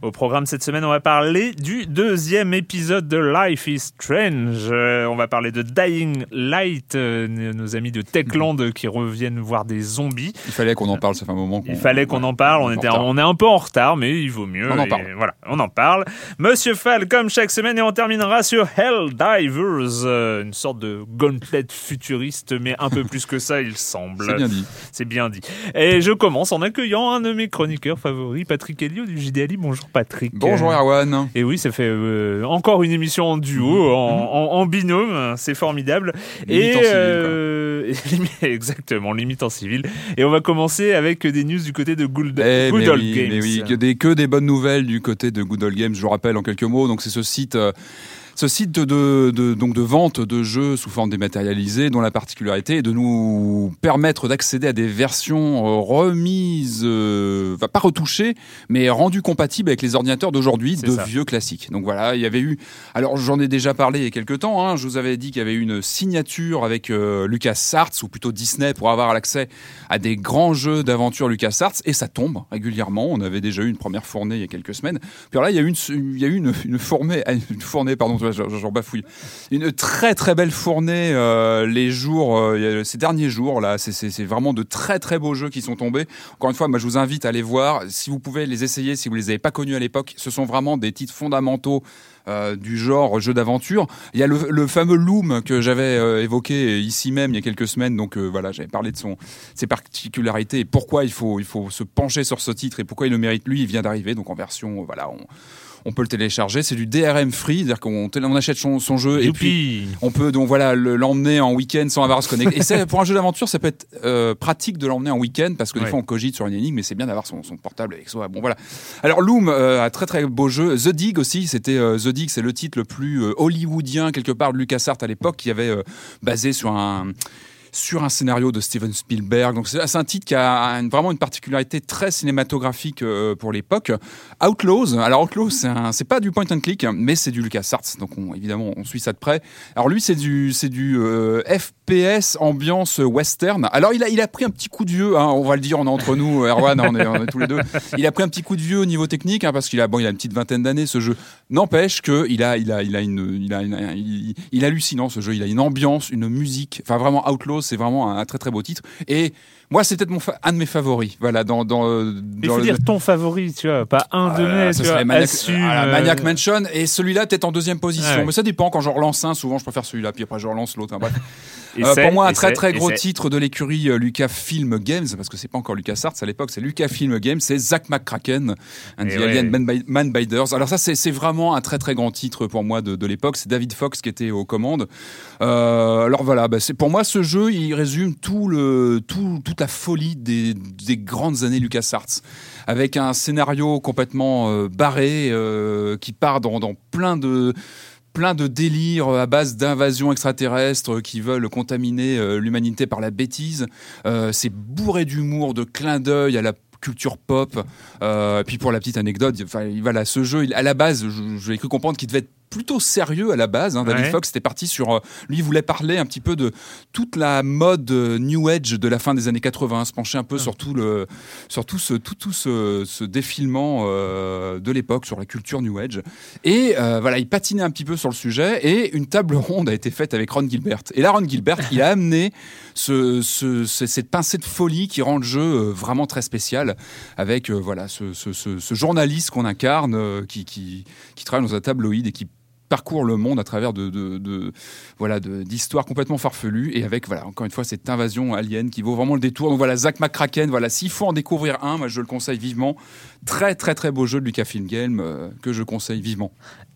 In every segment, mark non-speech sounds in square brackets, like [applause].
Au programme cette semaine, on va parler du deuxième épisode de Life is Strange. Euh, on va parler de Dying Light, euh, nos amis de Techland qui reviennent voir des zombies. Il fallait qu'on en parle, ça fait un moment. Il fallait qu'on en parle. On, était, on est un peu en retard, mais il vaut mieux. On en parle. Voilà, on en parle. Monsieur Fall, comme chaque semaine, et on terminera sur Helldivers, euh, une sorte de gauntlet futuriste, mais un peu plus que ça, il [laughs] semble. C'est bien dit. C'est bien dit. Et je commence en accueillant un de mes chroniqueurs favoris, Patrick Elio du JDLI. Bonjour Patrick. Bonjour Erwan. Et oui, ça fait euh, encore une émission en duo, en, en- en binôme, c'est formidable. Limite en civil, euh, [laughs] exactement, limite en civil. Et on va commencer avec des news du côté de Good, Eh, Good mais Old oui, Games. mais oui, que des, que des bonnes nouvelles du côté de Good Old Games, je vous rappelle en quelques mots. Donc c'est ce site, euh, ce site de, de, de- donc de vente de jeux sous forme dématérialisée, dont la particularité est de nous permettre d'accéder à des versions euh, remises, euh, pas retouchées, mais rendues compatibles avec les ordinateurs d'aujourd'hui, de ça. vieux classiques. Donc voilà, il y avait eu. Alors j'en ai déjà parlé il y a quelques temps. Hein, je vous avais dit qu'il y avait eu une signature avec euh, LucasArts ou plutôt Disney pour avoir l'accès à des grands jeux d'aventure LucasArts et ça tombe régulièrement. On avait déjà eu une première fournée il y a quelques semaines. Puis alors là, il y a eu une, il y a eu une, une fournée, [laughs] une fournée, pardon, bafouille, une très très belle fournée euh, les jours, euh, ces derniers jours là. C'est- vraiment de très très beaux jeux qui sont tombés. Encore une fois, moi je vous invite à les voir. Si vous pouvez les essayer, si vous les avez pas connus à l'époque, ce sont vraiment des titres fondamentaux euh, du genre jeu d'aventure. Il y a le, fameux Loom que j'avais évoqué ici même il y a quelques semaines. Donc voilà, j'avais parlé de son ses particularités et pourquoi il faut il faut se pencher sur ce titre et pourquoi il le mérite. Lui, il vient d'arriver, donc en version voilà, on peut le télécharger. C'est du DRM free, c'est-à-dire qu'on on achète son, son jeu et puis on peut donc voilà le- l'emmener en week-end sans avoir à se connecter. Et [laughs] pour un jeu d'aventure, ça peut être euh, pratique de l'emmener en week-end parce que des fois on cogite sur une énigme, mais c'est bien d'avoir son, son portable avec soi. Bon voilà. Alors Loom, euh, un très très beau jeu. The Dig aussi, c'était euh, The Dig, c'est le titre le plus euh, hollywoodien quelque part de LucasArts à l'époque, qui avait basé sur un sur un scénario de Steven Spielberg. Donc c'est un titre qui a vraiment une particularité très cinématographique euh, pour l'époque. Outlaws. Alors Outlaws, c'est pas du point and click, mais c'est du LucasArts. Donc on- évidemment, on suit ça de près. Alors lui, c'est du c'est du euh, FPS ambiance western. Alors il a il a pris un petit coup de vieux. hein, on va le dire, on est entre nous, Erwan, on est, on est tous les deux. Il a pris un petit coup de vieux au niveau technique hein, parce qu'il a bon, il a une petite vingtaine d'années ce jeu. N'empêche que il a il a il a une il a il, il hallucinant ce jeu. Il a une ambiance, une musique. Enfin vraiment Outlaws, c'est vraiment un, très très beau titre. Et moi, c'est peut-être mon fa- un de mes favoris. Voilà dans dans, euh, Il dans faut le- dire ton favori, tu vois, pas un de mes, tu serait vois, Maniac, assume, euh, Maniac Mansion et celui-là peut-être en deuxième position. Ouais. Mais ça dépend quand j'en relance un. Souvent, je préfère celui-là, puis après je relance l'autre. hein, [laughs] Euh, pour moi, un très très gros titre de l'écurie Lucasfilm Games, parce que c'est pas encore LucasArts à l'époque, c'est Lucasfilm Games, c'est Zack McCracken Et the ouais. Alien Man, Bi- Man Biders. Alors ça, c'est vraiment un très très grand titre pour moi de, de l'époque. C'est David Fox qui était aux commandes. Euh, alors voilà, bah, c'est pour moi ce jeu, il résume tout le tout la folie des, des grandes années LucasArts, avec un scénario complètement euh, barré euh, qui part dans, plein de plein délires à base d'invasions extraterrestres qui veulent contaminer euh, l'humanité par la bêtise. Euh, c'est bourré d'humour, de clins d'œil à la culture pop. Euh, puis pour la petite anecdote, enfin, voilà, ce jeu, à la base, j'ai cru comprendre qu'il devait être plutôt sérieux à la base. hein. David Ouais. Fox était parti sur, euh, lui il voulait parler un petit peu de toute la mode euh, New Age de la fin des années 80, se pencher un peu sur tout le, sur tout ce, tout, tout ce, ce défilement euh, de l'époque sur la culture New Age. Et voilà, il patinait un petit peu sur le sujet et une table [laughs] ronde a été faite avec Ron Gilbert. Et là, Ron Gilbert, il a amené ce, ce- ce- cette pincée de folie qui rend le jeu vraiment très spécial avec voilà ce, journaliste qu'on incarne qui, qui, qui travaille dans un tabloïd et qui parcourt le monde à travers de, voilà d'histoires complètement farfelues et avec voilà encore une fois cette invasion alien qui vaut vraiment le détour. Donc voilà Zach McCracken. Voilà s'il faut en découvrir un, moi je le conseille vivement. Très très très beau jeu de Lucas Game euh, que je conseille vivement.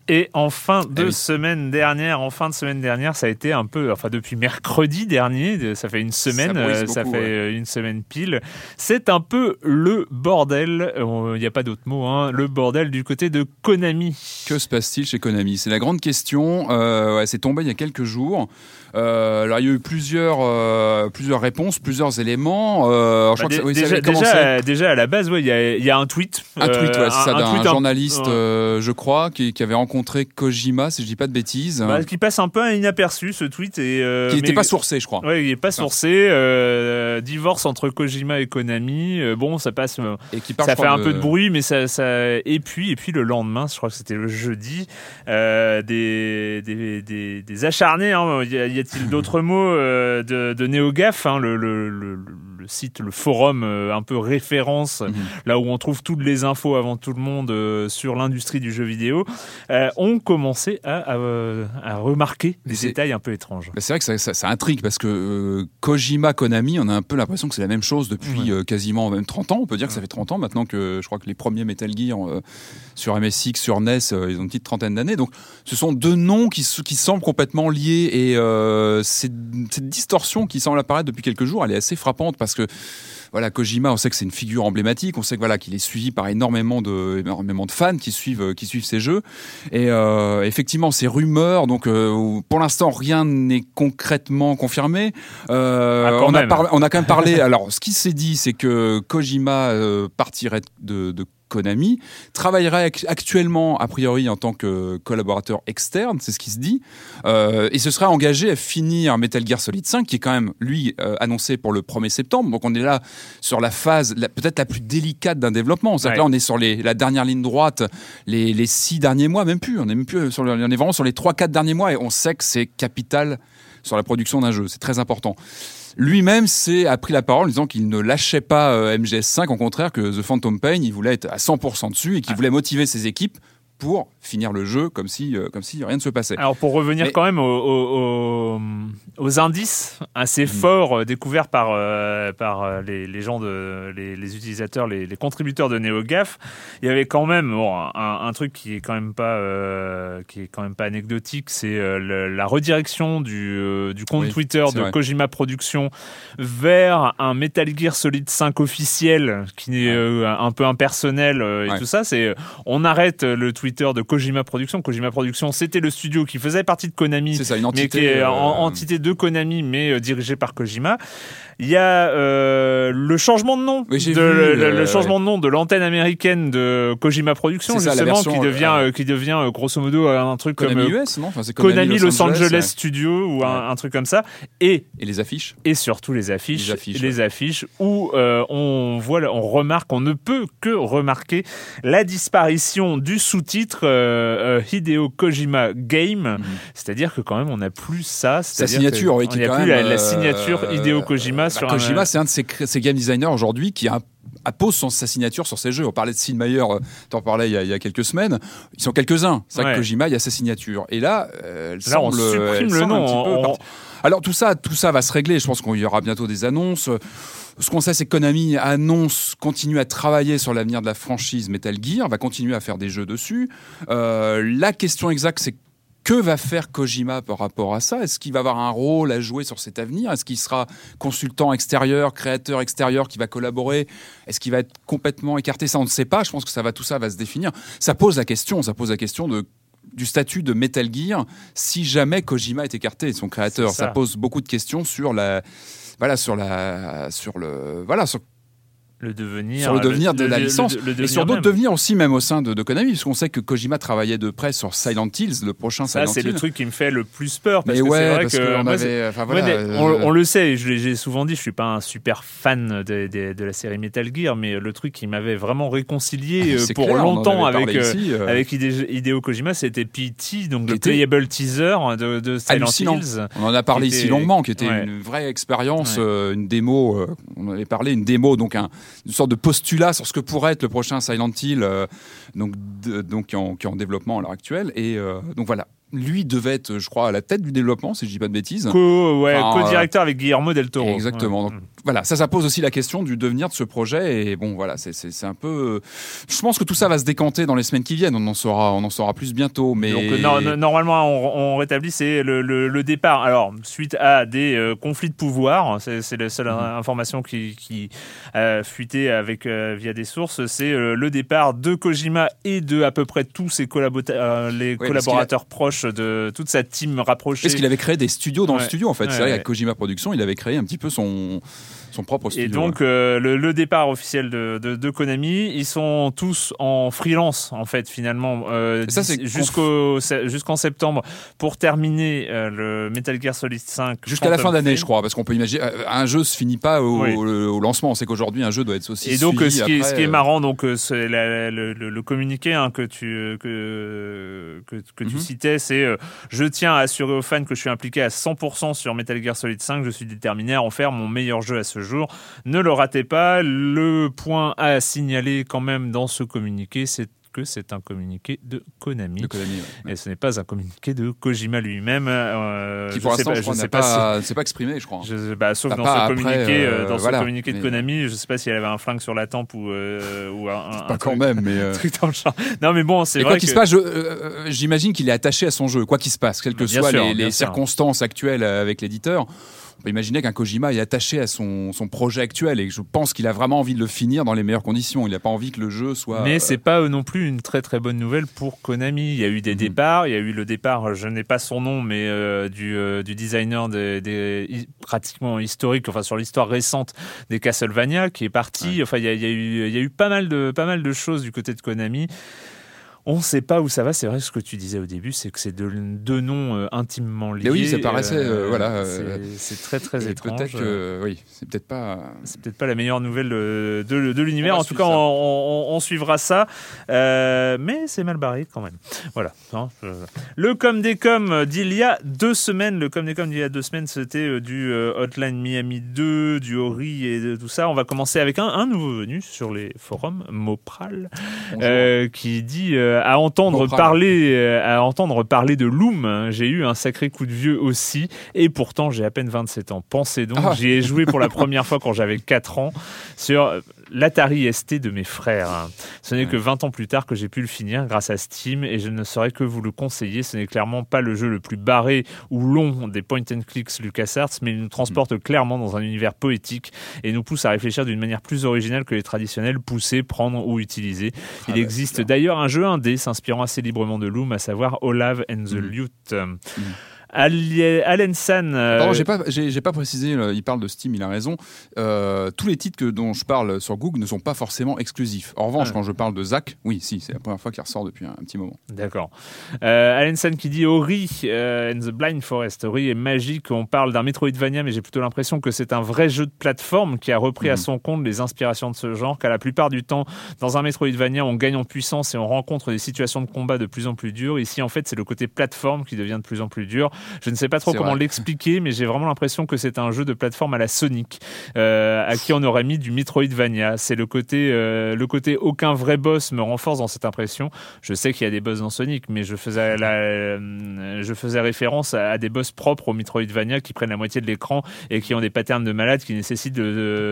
Et en fin de Eh oui. semaine dernière, en fin de semaine dernière, ça a été un peu, enfin depuis mercredi dernier, ça fait une semaine, euh, ça fait euh, une semaine pile. C'est un peu le bordel. Il n'y a pas d'autre mot. Hein, le bordel du côté de Konami. Que se passe-t-il chez Konami? C'est la grande question. Euh, ouais, c'est tombé il y a quelques jours. Euh, alors il y a eu plusieurs, euh, plusieurs réponses, plusieurs éléments. Euh, je Bah, crois que dé- ça- oui, ça déjà, déjà, déjà, à la base, ouais, il y, a- il y a un tweet. Un tweet, euh, ça, un- un d'un journaliste, euh, je crois, qui, qui avait rencontré Kojima, si je dis pas de bêtises, Bah, qui passe un peu inaperçu ce tweet et euh, qui n'était pas sourcé, je crois. Ouais, il est pas sourcé. euh, divorce entre Kojima et Konami. euh, bon, ça passe. Et qui parle, ça fait un peu de bruit, mais ça, ça. Et puis, et puis le lendemain, je crois que c'était le jeudi, des, des, des, des acharnés. Hein, y a-t-il [laughs] d'autres mots de, de NeoGaf, hein, le, le, le, le site, le forum euh, un peu référence, Mhm. là où on trouve toutes les infos avant tout le monde euh, sur l'industrie du jeu vidéo, euh, ont commencé à, à, à remarquer des détails un peu étranges. Bah, c'est vrai que ça, ça- ça intrigue parce que Kojima, Konami, on a un peu l'impression que c'est la même chose depuis quasiment même 30 ans. On peut dire que ça fait 30 ans maintenant que je crois que les premiers Metal Gear sur MSX, sur NES, ils ont une petite trentaine d'années. Donc ce sont deux noms qui, semblent complètement liés et euh, cette, cette distorsion qui semble apparaître depuis quelques jours, elle est assez frappante parce que voilà, Kojima, on sait que c'est une figure emblématique, on sait que voilà qu'il est suivi par énormément de énormément de fans qui suivent qui suivent ses jeux. Et euh, effectivement, ces rumeurs, donc euh, pour l'instant rien n'est concrètement confirmé. Euh, Ah, on a on a quand même parlé. [laughs] alors, ce qui s'est dit, c'est que Kojima euh, partirait de, de Konami, travaillerait ac- actuellement a priori en tant que collaborateur externe, c'est ce qui se dit, euh, et se serait engagé à finir Metal Gear Solid 5, qui est quand même lui euh, annoncé pour le 1er septembre. Donc on est là sur la phase peut-être la plus délicate d'un développement. Que Ouais. là on est sur les, la dernière ligne droite, les, les six derniers mois, même plus. On est même plus sur le- on est vraiment sur les trois quatre derniers mois, et on sait que c'est capital sur la production d'un jeu. C'est très important. Lui-même s'est a pris la parole en disant qu'il ne lâchait pas euh, MGS5, au contraire que The Phantom Pain, il voulait être à 100% dessus et qu'il voulait motiver ses équipes pour finir le jeu comme si, euh, comme si rien ne se passait. Alors pour revenir Mais- quand même aux, aux- aux- aux indices assez forts euh, découverts par, euh, par les, les gens, de, les, les utilisateurs, les, les contributeurs de NeoGAF, il y avait quand même bon, un, un truc qui est quand même pas, euh, qui est quand même pas anecdotique, c'est la redirection du, du compte Oui, Twitter de vrai. Kojima Productions vers un Metal Gear Solid 5 officiel qui est Ouais. un peu impersonnel et Ouais. tout ça. C'est on arrête le Twitter de Kojima Productions. Kojima Productions, c'était le studio qui faisait partie de Konami, C'est ça, une mais entité. qui est euh, en- entité de Konami, mais euh, dirigée par Kojima. Il y a euh, le changement de nom, Oui, de, le, le changement de nom de l'antenne américaine de Kojima Productions, ça, justement, version, qui devient, euh, qui devient grosso modo un truc Konami comme US, non? Enfin, c'est Konami Los Angeles, ouais. Studio ou un, Ouais. un truc comme ça. Et Et les affiches et surtout les affiches, Les affiches, affiches où euh, on voit, on remarque, on ne peut que remarquer la disparition du sous-titre euh, euh, Hideo Kojima Game, c'est-à-dire que quand même on n'a plus ça, Mhm. Sa signature, oui, on qui n'y est a quand plus la, la euh, signature Hideo Kojima bah, sur Kojima, un. c'est un de ses, ces game designers aujourd'hui qui a son- sa signature sur ses jeux. On parlait de Sid Meier, euh, t'en parlais il y, a, il y a quelques semaines. Ils sont quelques-uns. C'est vrai Ouais. que Kojima, il y a sa signature. Et là, euh, elle Là, on semble, supprime elle le nom. On- Alors tout ça, tout ça va se régler. Je pense qu'il y aura bientôt des annonces. Ce qu'on sait, c'est que Konami annonce, continue à travailler sur l'avenir de la franchise Metal Gear, va continuer à faire des jeux dessus. Euh, la question exacte, c'est que va faire Kojima par rapport à ça? Est-ce qu'il va avoir un rôle à jouer sur cet avenir? Est-ce qu'il sera consultant extérieur, créateur extérieur qui va collaborer? Est-ce qu'il va être complètement écarté? Ça, on ne sait pas. Je pense que ça va, tout ça va se définir. Ça pose la question. Ça pose la question de du statut de Metal Gear si jamais Kojima est écarté son créateur. Ça. pose beaucoup de questions sur la voilà sur la sur le voilà sur le devenir, sur le devenir de la licence le- et sur d'autres devenirs aussi même au sein de, de Konami puisqu'on sait que Kojima travaillait de près sur Silent Hills le prochain Ça, Silent c'est le Hill truc qui me fait le plus peur parce mais que ouais c'est vrai parce que moi, c'est- avait enfin Ouais, voilà mais euh, on, on le sait, j'ai souvent dit, je suis pas un super fan de, de- de la série Metal Gear, mais le truc qui m'avait vraiment réconcilié euh, c'est pour clair, on longtemps avec, euh, ici, euh, avec Hide- Hideo Kojima, c'était PT, donc Qui le playable teaser de, Silent. Hills. On en a parlé ici longuement, qui était ouais. une vraie expérience, Ouais. euh, une démo. euh, on avait parlé une démo, donc un, une sorte de postulat sur ce que pourrait être le prochain Silent Hill, euh, donc qui est en, qui est en développement à l'heure actuelle. Et euh, donc voilà. Lui devait être, je crois, à la tête du développement, si je dis pas de bêtises. Co, ouais, Enfin, co-directeur avec Guillermo del Toro. Exactement. Ouais. Donc, voilà, ça, ça pose aussi la question du devenir de ce projet. Et bon, voilà, c'est- c'est c'est un peu. Je pense que tout ça va se décanter dans les semaines qui viennent. On en saura, on en saura plus bientôt. Mais Donc euh, no- no- normalement, on, on rétablit c'est le, le- le départ. Alors suite à des euh, conflits de pouvoir, c'est c'est la seule Mhm. information qui, qui a fuité avec euh, via des sources. C'est euh, le départ de Kojima et de à peu près tous ses collabota- euh, les collaborateurs proches de toute sa team rapprochée. Est-ce qu'il avait créé des studios dans le studio en fait Ouais, C'est vrai ouais. Kojima Productions, il avait créé un petit peu son son propre studio. Et donc euh, le, le départ officiel de, de, de Konami, ils sont tous en freelance en fait finalement euh, c'est jusqu'en septembre pour terminer euh, le Metal Gear Solid 5 Jusqu'à la fin d'année, je crois, parce qu'on peut imaginer euh, un jeu se finit pas au, Oui. au- au lancement. On sait qu'aujourd'hui un jeu doit être aussi. Et donc, ce qui, est, après, ce qui est marrant, donc, c'est le, communiqué hein, que tu que que, que tu Mhm. citais, c'est je tiens à assurer aux fans que je suis impliqué à 100% sur Metal Gear Solid 5. Je suis déterminé à en faire mon meilleur jeu à ce jour. Ne le ratez pas. Le point à signaler quand même dans ce communiqué, c'est que c'est un communiqué de Konami. de Konami, ouais. Et ce n'est pas un communiqué de Kojima lui-même. euh, qui pour l'instant, je n'a sais pas si- pas, c'est pas exprimé, je crois. je- bah, sauf T'as dans ce communiqué, euh, euh, dans voilà. ce communiqué de Mais- Konami, je sais pas s'il avait un flingue sur la tempe ou, euh, ou un, un- Pas un quand truc- même, mais. euh, [laughs] un truc dans le genre. Non, mais bon, c'est vrai quoi qu'il se passe, euh, j'imagine qu'il est attaché à son jeu, quoi qu'il se passe, quelles que soient les, circonstances actuelles euh, avec l'éditeur. Peut imaginer qu'un Kojima est attaché à son, son projet actuel et je pense qu'il a vraiment envie de le finir dans les meilleures conditions. Il n'a pas envie que le jeu soit. Mais euh, c'est pas non plus une très très bonne nouvelle pour Konami. Il y a eu des Mhm. départs. Il y a eu le départ, je n'ai pas son nom, mais euh, du, euh, du designer des, pratiquement historique, enfin sur l'histoire récente des Castlevania, qui est parti. Enfin, il y a, il y a eu, il y a eu pas mal de pas mal de choses du côté de Konami. On ne sait pas où ça va. C'est vrai ce que tu disais au début, c'est que c'est deux, deux noms euh, intimement liés. Mais oui, ça paraissait, euh, voilà, c'est- euh, très très étrange. Peut-être que. Oui, c'est peut-être pas. c'est peut-être pas la meilleure nouvelle de, de, de l'univers. En tout cas, on, on- on suivra ça. Euh, mais c'est mal barré quand même. Voilà. hein, Le com des com d'il y a deux semaines. Le com des com d'il y a deux semaines, c'était euh, du euh, Hotline Miami 2, du Ori et de tout ça. On va commencer avec un, un nouveau venu sur les forums, Mopral, euh, qui dit euh, à entendre Mopral. parler, euh, à entendre parler de Loom. hein, J'ai eu un sacré coup de vieux aussi, et pourtant j'ai à peine 27 ans. Pensez donc, Ah. j'y ai joué pour la première fois quand j'avais 4 ans sur euh, l'Atari ST de mes frères. Ce n'est que 20 ans plus tard que j'ai pu le finir grâce à Steam, et je ne saurais que vous le conseiller. Ce n'est clairement pas le jeu le plus barré ou long des point and clicks LucasArts, mais il nous transporte clairement dans un univers poétique et nous pousse à réfléchir d'une manière plus originale que les traditionnels pousser, prendre ou utiliser. Ah Il bah, existe d'ailleurs un jeu indé s'inspirant assez librement de Loom, à savoir Olav and the Mhm. Lute. Ali- Allen San. euh, Pardon, j'ai pas, j'ai, pas précisé. Il parle de Steam, il a raison. Euh, tous les titres que, dont je parle sur Google ne sont pas forcément exclusifs. En revanche, Ah. quand je parle de Zach, oui, si, c'est la première fois qu'il ressort depuis un, un petit moment. D'accord. Euh, Allen San qui dit Ori euh, and the Blind Forest. Ori est magique. On parle d'un Metroidvania, mais j'ai plutôt l'impression que c'est un vrai jeu de plateforme qui a repris à Mhm. son compte les inspirations de ce genre. Qu'à la plupart du temps, dans un Metroidvania, on gagne en puissance et on rencontre des situations de combat de plus en plus dures. Ici, en fait, c'est le côté plateforme qui devient de plus en plus dur. Je ne sais pas trop comment l'expliquer, mais j'ai vraiment l'impression que c'est un jeu de plateforme à la Sonic, euh, à qui on aurait mis du Metroidvania. C'est le côté, euh, le côté aucun vrai boss me renforce dans cette impression. Je sais qu'il y a des boss dans Sonic, mais je faisais, la, euh, je faisais référence à, à des boss propres au Metroidvania qui prennent la moitié de l'écran et qui ont des patterns de malade qui nécessitent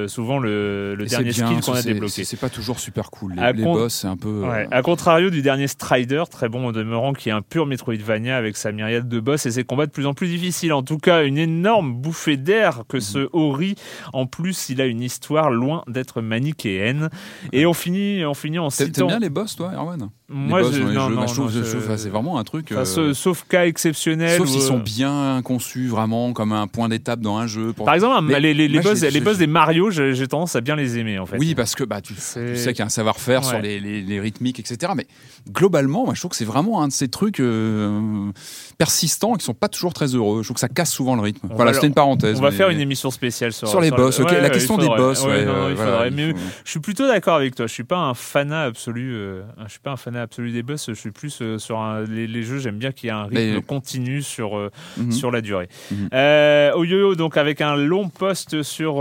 souvent le, dernier bien, skill qu'on a débloqué. C'est, pas toujours super cool. Les, boss, c'est un peu. Ouais. À contrario du dernier Strider, très bon au demeurant, qui est un pur Metroidvania avec sa myriade de boss et ses combats de plus en plus difficiles. En tout cas, une énorme bouffée d'air que ce Ori. En plus, il a une histoire loin d'être manichéenne. Et on finit, on finit en citant. t'aimes bien les boss, toi, Erwan? Moi, boss je, dans les non, jeux, non, bah, je trouve, je c'est vraiment un truc. Enfin, euh, sauf, cas exceptionnel. Sauf s'ils euh, sont bien conçus, vraiment, comme un point d'étape dans un jeu. pour- Par exemple, Mais les, les, les boss, les des Mario, j'ai tendance à bien les aimer en fait. Oui, parce que bah, tu, tu sais qu'il y a un savoir-faire sur Ouais. les, les- les rythmiques, etc. Mais globalement, moi, je trouve que c'est vraiment un de ces trucs euh, persistants et qui sont pas toujours très heureux. Je trouve que ça casse souvent le rythme. On voilà, c'était une parenthèse. On va mais- faire une émission spéciale sur, sur les boss. le- ok, Ouais, la question des boss. Ouais, non, euh, voilà, Mais je suis plutôt d'accord avec toi. Je suis pas un fanat absolu. euh, je suis pas un fanat absolu des boss. Je suis plus sur un, les, jeux. J'aime bien qu'il y ait un rythme continu sur mhm. sur la durée. Mhm. au yo-yo, donc avec un long post sur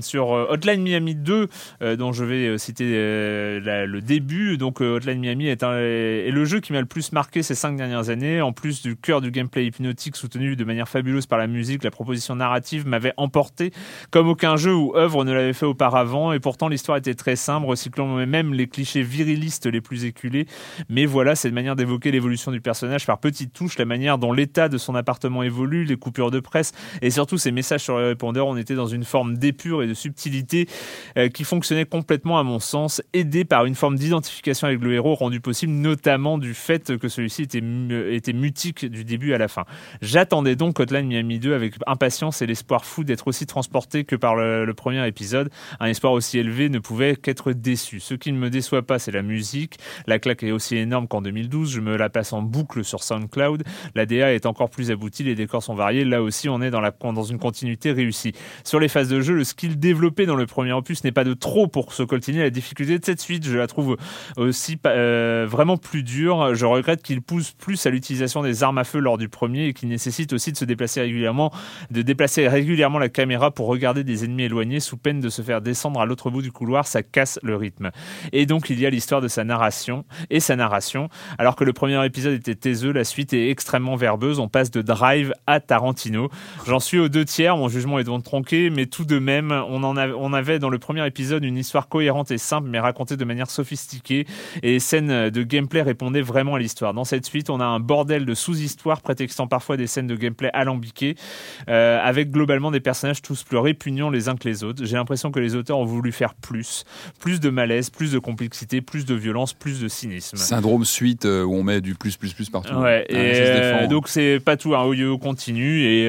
sur Hotline Miami 2, dont je vais citer le début. Donc Hotline Miami est, un, est le jeu qui m'a le plus marqué ces cinq dernières années. En plus du cœur du gameplay hypnotique soutenu de manière fabuleuse par la musique, la proposition narrative m'avait emporté comme aucun jeu ou œuvre ne l'avait fait auparavant. Et pourtant, l'histoire était très simple, recyclant même les clichés virilistes les plus éculés. Mais voilà, cette manière d'évoquer l'évolution du personnage par petites touches, la manière dont l'état de son appartement évolue, les coupures de presse et surtout ses messages sur le répondeur. On était dans une forme d'épure et de subtilité euh, qui fonctionnait complètement à mon sens, aidé par une forme d'identification avec le héros rendu possible notamment du fait que celui-ci était, était mutique du début à la fin. J'attendais donc Hotline Miami 2 avec impatience et l'espoir fou d'être aussi transporté que par le, premier épisode. Un espoir aussi élevé ne pouvait qu'être déçu. Ce qui ne me déçoit pas, c'est la musique. La claque est aussi énorme qu'en 2012. Je me la passe en boucle sur SoundCloud. La DA est encore plus aboutie, les décors sont variés. Là aussi, on est dans, une continuité réussie. Sur les phases de jeu, le skill développé dans le premier opus n'est pas de trop pour se coltiner. La difficulté de cette suite, je la trouve aussi euh, vraiment plus dure. Je regrette qu'il pousse plus à l'utilisation des armes à feu lors du premier et qu'il nécessite aussi de se déplacer régulièrement, de déplacer régulièrement la caméra pour regarder des ennemis éloignés sous peine de se faire descendre à l'autre bout du couloir, ça casse le rythme. Et donc il y a l'histoire de sa narration et sa narration. Alors que le premier épisode était taiseux, la suite est extrêmement verbeuse. On passe de Drive à Tarantino. J'en suis aux deux tiers, mon jugement est donc tronqué, mais tout de même, on, en avait dans le premier épisode une histoire cohérente et simple, mais racontée de manière sophistiquée, et les scènes de gameplay répondaient vraiment à l'histoire. Dans cette suite, on a un bordel de sous-histoires prétextant parfois des scènes de gameplay alambiquées, euh, avec globalement des personnages tous plus répugnants les uns que les autres. J'ai l'impression que les auteurs ont voulu faire plus, plus de malaise, plus de complexité, plus de violence, plus de cynisme. Syndrome suite euh, où on met du plus, plus, plus partout. Ouais, ah, et euh, donc c'est pas tout un yo continu et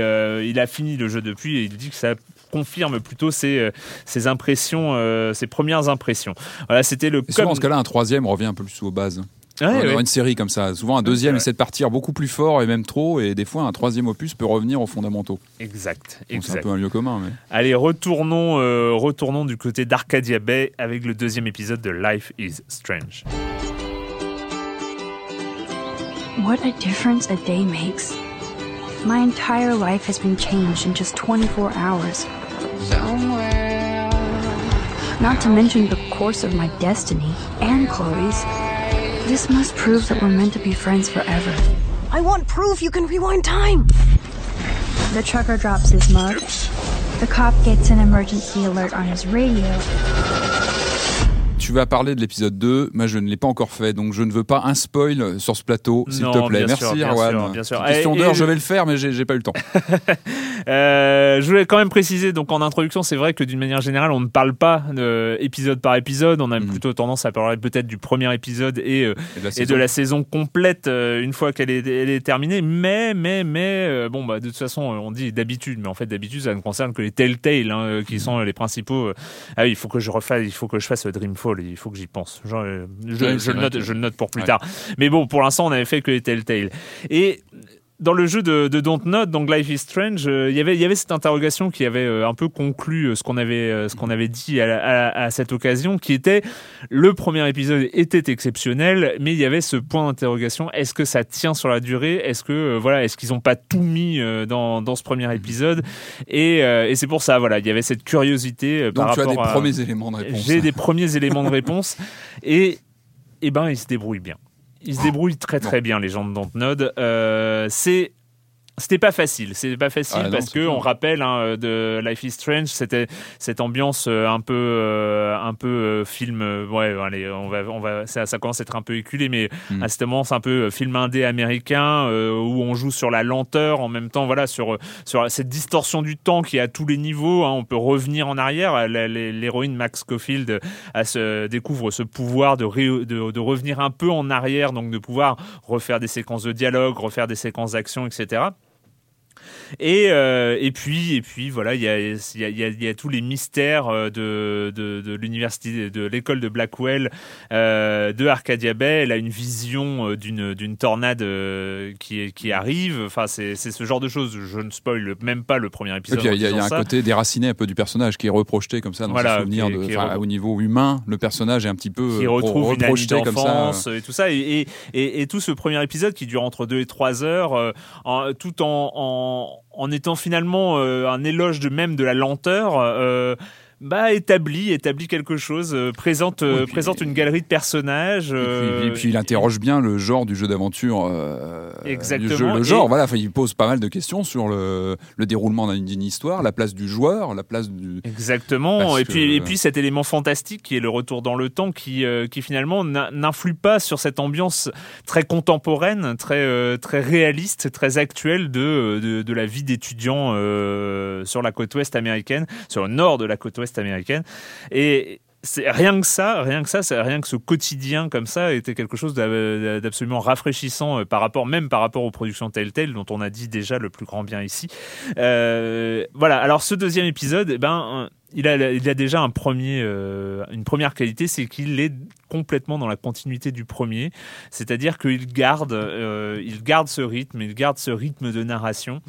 il a fini le jeu depuis et il dit que ça confirme plutôt ses, ses impressions, ses premières impressions. Voilà, c'était le. Souvent, dans ce cas-là, un troisième revient un peu plus aux bases. Ouais, une série comme ça. Souvent, un deuxième essaie de partir beaucoup plus fort et même trop, et des fois, un troisième opus peut revenir aux fondamentaux. Exact. C'est un peu un lieu commun. Mais... Allez, retournons, euh, retournons du côté d'Arcadia Bay avec le deuxième épisode de Life is Strange. What a difference a day makes. My entire life has been changed in just 24 hours. Somewhere. Not to mention the course of my destiny and Chloe's. This must prove that we're meant to be friends forever. I want proof you can rewind time! The trucker drops his mug. The cop gets an emergency alert on his radio. tu vas parler de l'épisode 2. Moi, je ne l'ai pas encore fait, donc je ne veux pas un spoil sur ce plateau, s'il te plaît. Merci, Erwan. Question d'heure, je vais le faire, mais j'ai pas eu le temps. [laughs] euh, je voulais quand même préciser, donc en introduction, c'est vrai que d'une manière générale, on ne parle pas de épisode par épisode. On a mm. plutôt tendance à parler peut-être du premier épisode et, euh, et, de, la saison complète euh, une fois qu'elle est, elle est terminée. Mais, mais, mais, euh, bon, bah, de toute façon, on dit d'habitude, mais en fait, d'habitude, ça ne concerne que les Telltale, hein, qui mm. sont les principaux. ah oui, il faut que je refasse, il faut que je fasse Dreamfall il faut que j'y pense. je, je, le note, je, le note, pour plus tard. Mais bon, pour l'instant, on avait fait que les Telltale. Et dans le jeu de, de Note, donc Life is Strange, euh, y il y avait cette interrogation qui avait euh, un peu conclu euh, ce qu'on avait, ce qu'on avait dit à, à, cette occasion, qui était le premier épisode était exceptionnel, mais il y avait ce point d'interrogation est-ce que ça tient sur la durée? Est-ce que voilà, est-ce qu'ils n'ont pas tout mis dans, dans ce premier épisode? Et, et c'est pour ça, voilà, il y avait cette curiosité donc par tu rapport as des premiers éléments de réponse. J'ai des premiers éléments de réponse et eh ben, ils se débrouillent bien. Ils se débrouillent très très bien, les gens de Dontnod. Euh, c'est c'était pas facile, c'est pas facile ah, parce que on rappelle hein, de Life is Strange, c'était cette ambiance euh, un peu, euh, un peu euh, film. ouais, allez, on va, on va, ça, ça, commence à être un peu éculé, mais mm. à cette ambiance un peu film indé américain où on joue sur la lenteur en même temps, voilà, sur sur cette distorsion du temps qui est à tous les niveaux. Hein, on peut revenir en arrière. L'héroïne Max se, découvre ce pouvoir de, de, de revenir un peu en arrière, donc de pouvoir refaire des séquences de dialogue, refaire des séquences d'action, etc. Et, euh, et puis et puis voilà, il y a, il y, a, il y a tous les mystères euh, de, de, de l'université, de l'école de Blackwell, euh, de Arcadia Bay. Elle a une vision d'une d'une tornade qui qui arrive. Enfin, c'est c'est ce genre de choses. Je ne spoil même pas le premier épisode. Il y a, y a un côté déraciné un peu du personnage qui est reprojeté comme ça dans voilà, ses souvenirs. Qui de, au niveau humain, le personnage est un petit peu qui retrouve reprojeté une comme ça. Et tout ça. Et, et, et, tout ce premier épisode qui dure entre deux et trois heures, en, tout en, en en étant finalement euh, un éloge de même de la lenteur. Euh, bah, établit, établit quelque chose, euh, présente, euh, présente une galerie de personnages. Et, puis, euh, il interroge bien le genre du jeu d'aventure. Exactement. le genre, voilà, il pose pas mal de questions sur le, le déroulement d'une histoire, la place du joueur, la place du. Exactement. et puis, et puis cet élément fantastique qui est le retour dans le temps, qui, qui finalement n'influe pas sur cette ambiance très contemporaine, très, très réaliste, très actuelle de, de, de la vie d'étudiant sur la côte ouest américaine, sur le nord de la côte ouest américaine. Et c'est rien que ça, rien que ça, rien que ce quotidien comme ça était quelque chose d'absolument rafraîchissant euh, par rapport, même par rapport aux productions Telltale dont on a dit déjà le plus grand bien ici. Euh, voilà. Alors ce deuxième épisode, eh ben, il a, il a déjà un premier, euh, une première qualité, c'est qu'il est complètement dans la continuité du premier, c'est-à-dire qu'il garde, euh, il garde ce rythme, il garde ce rythme de narration,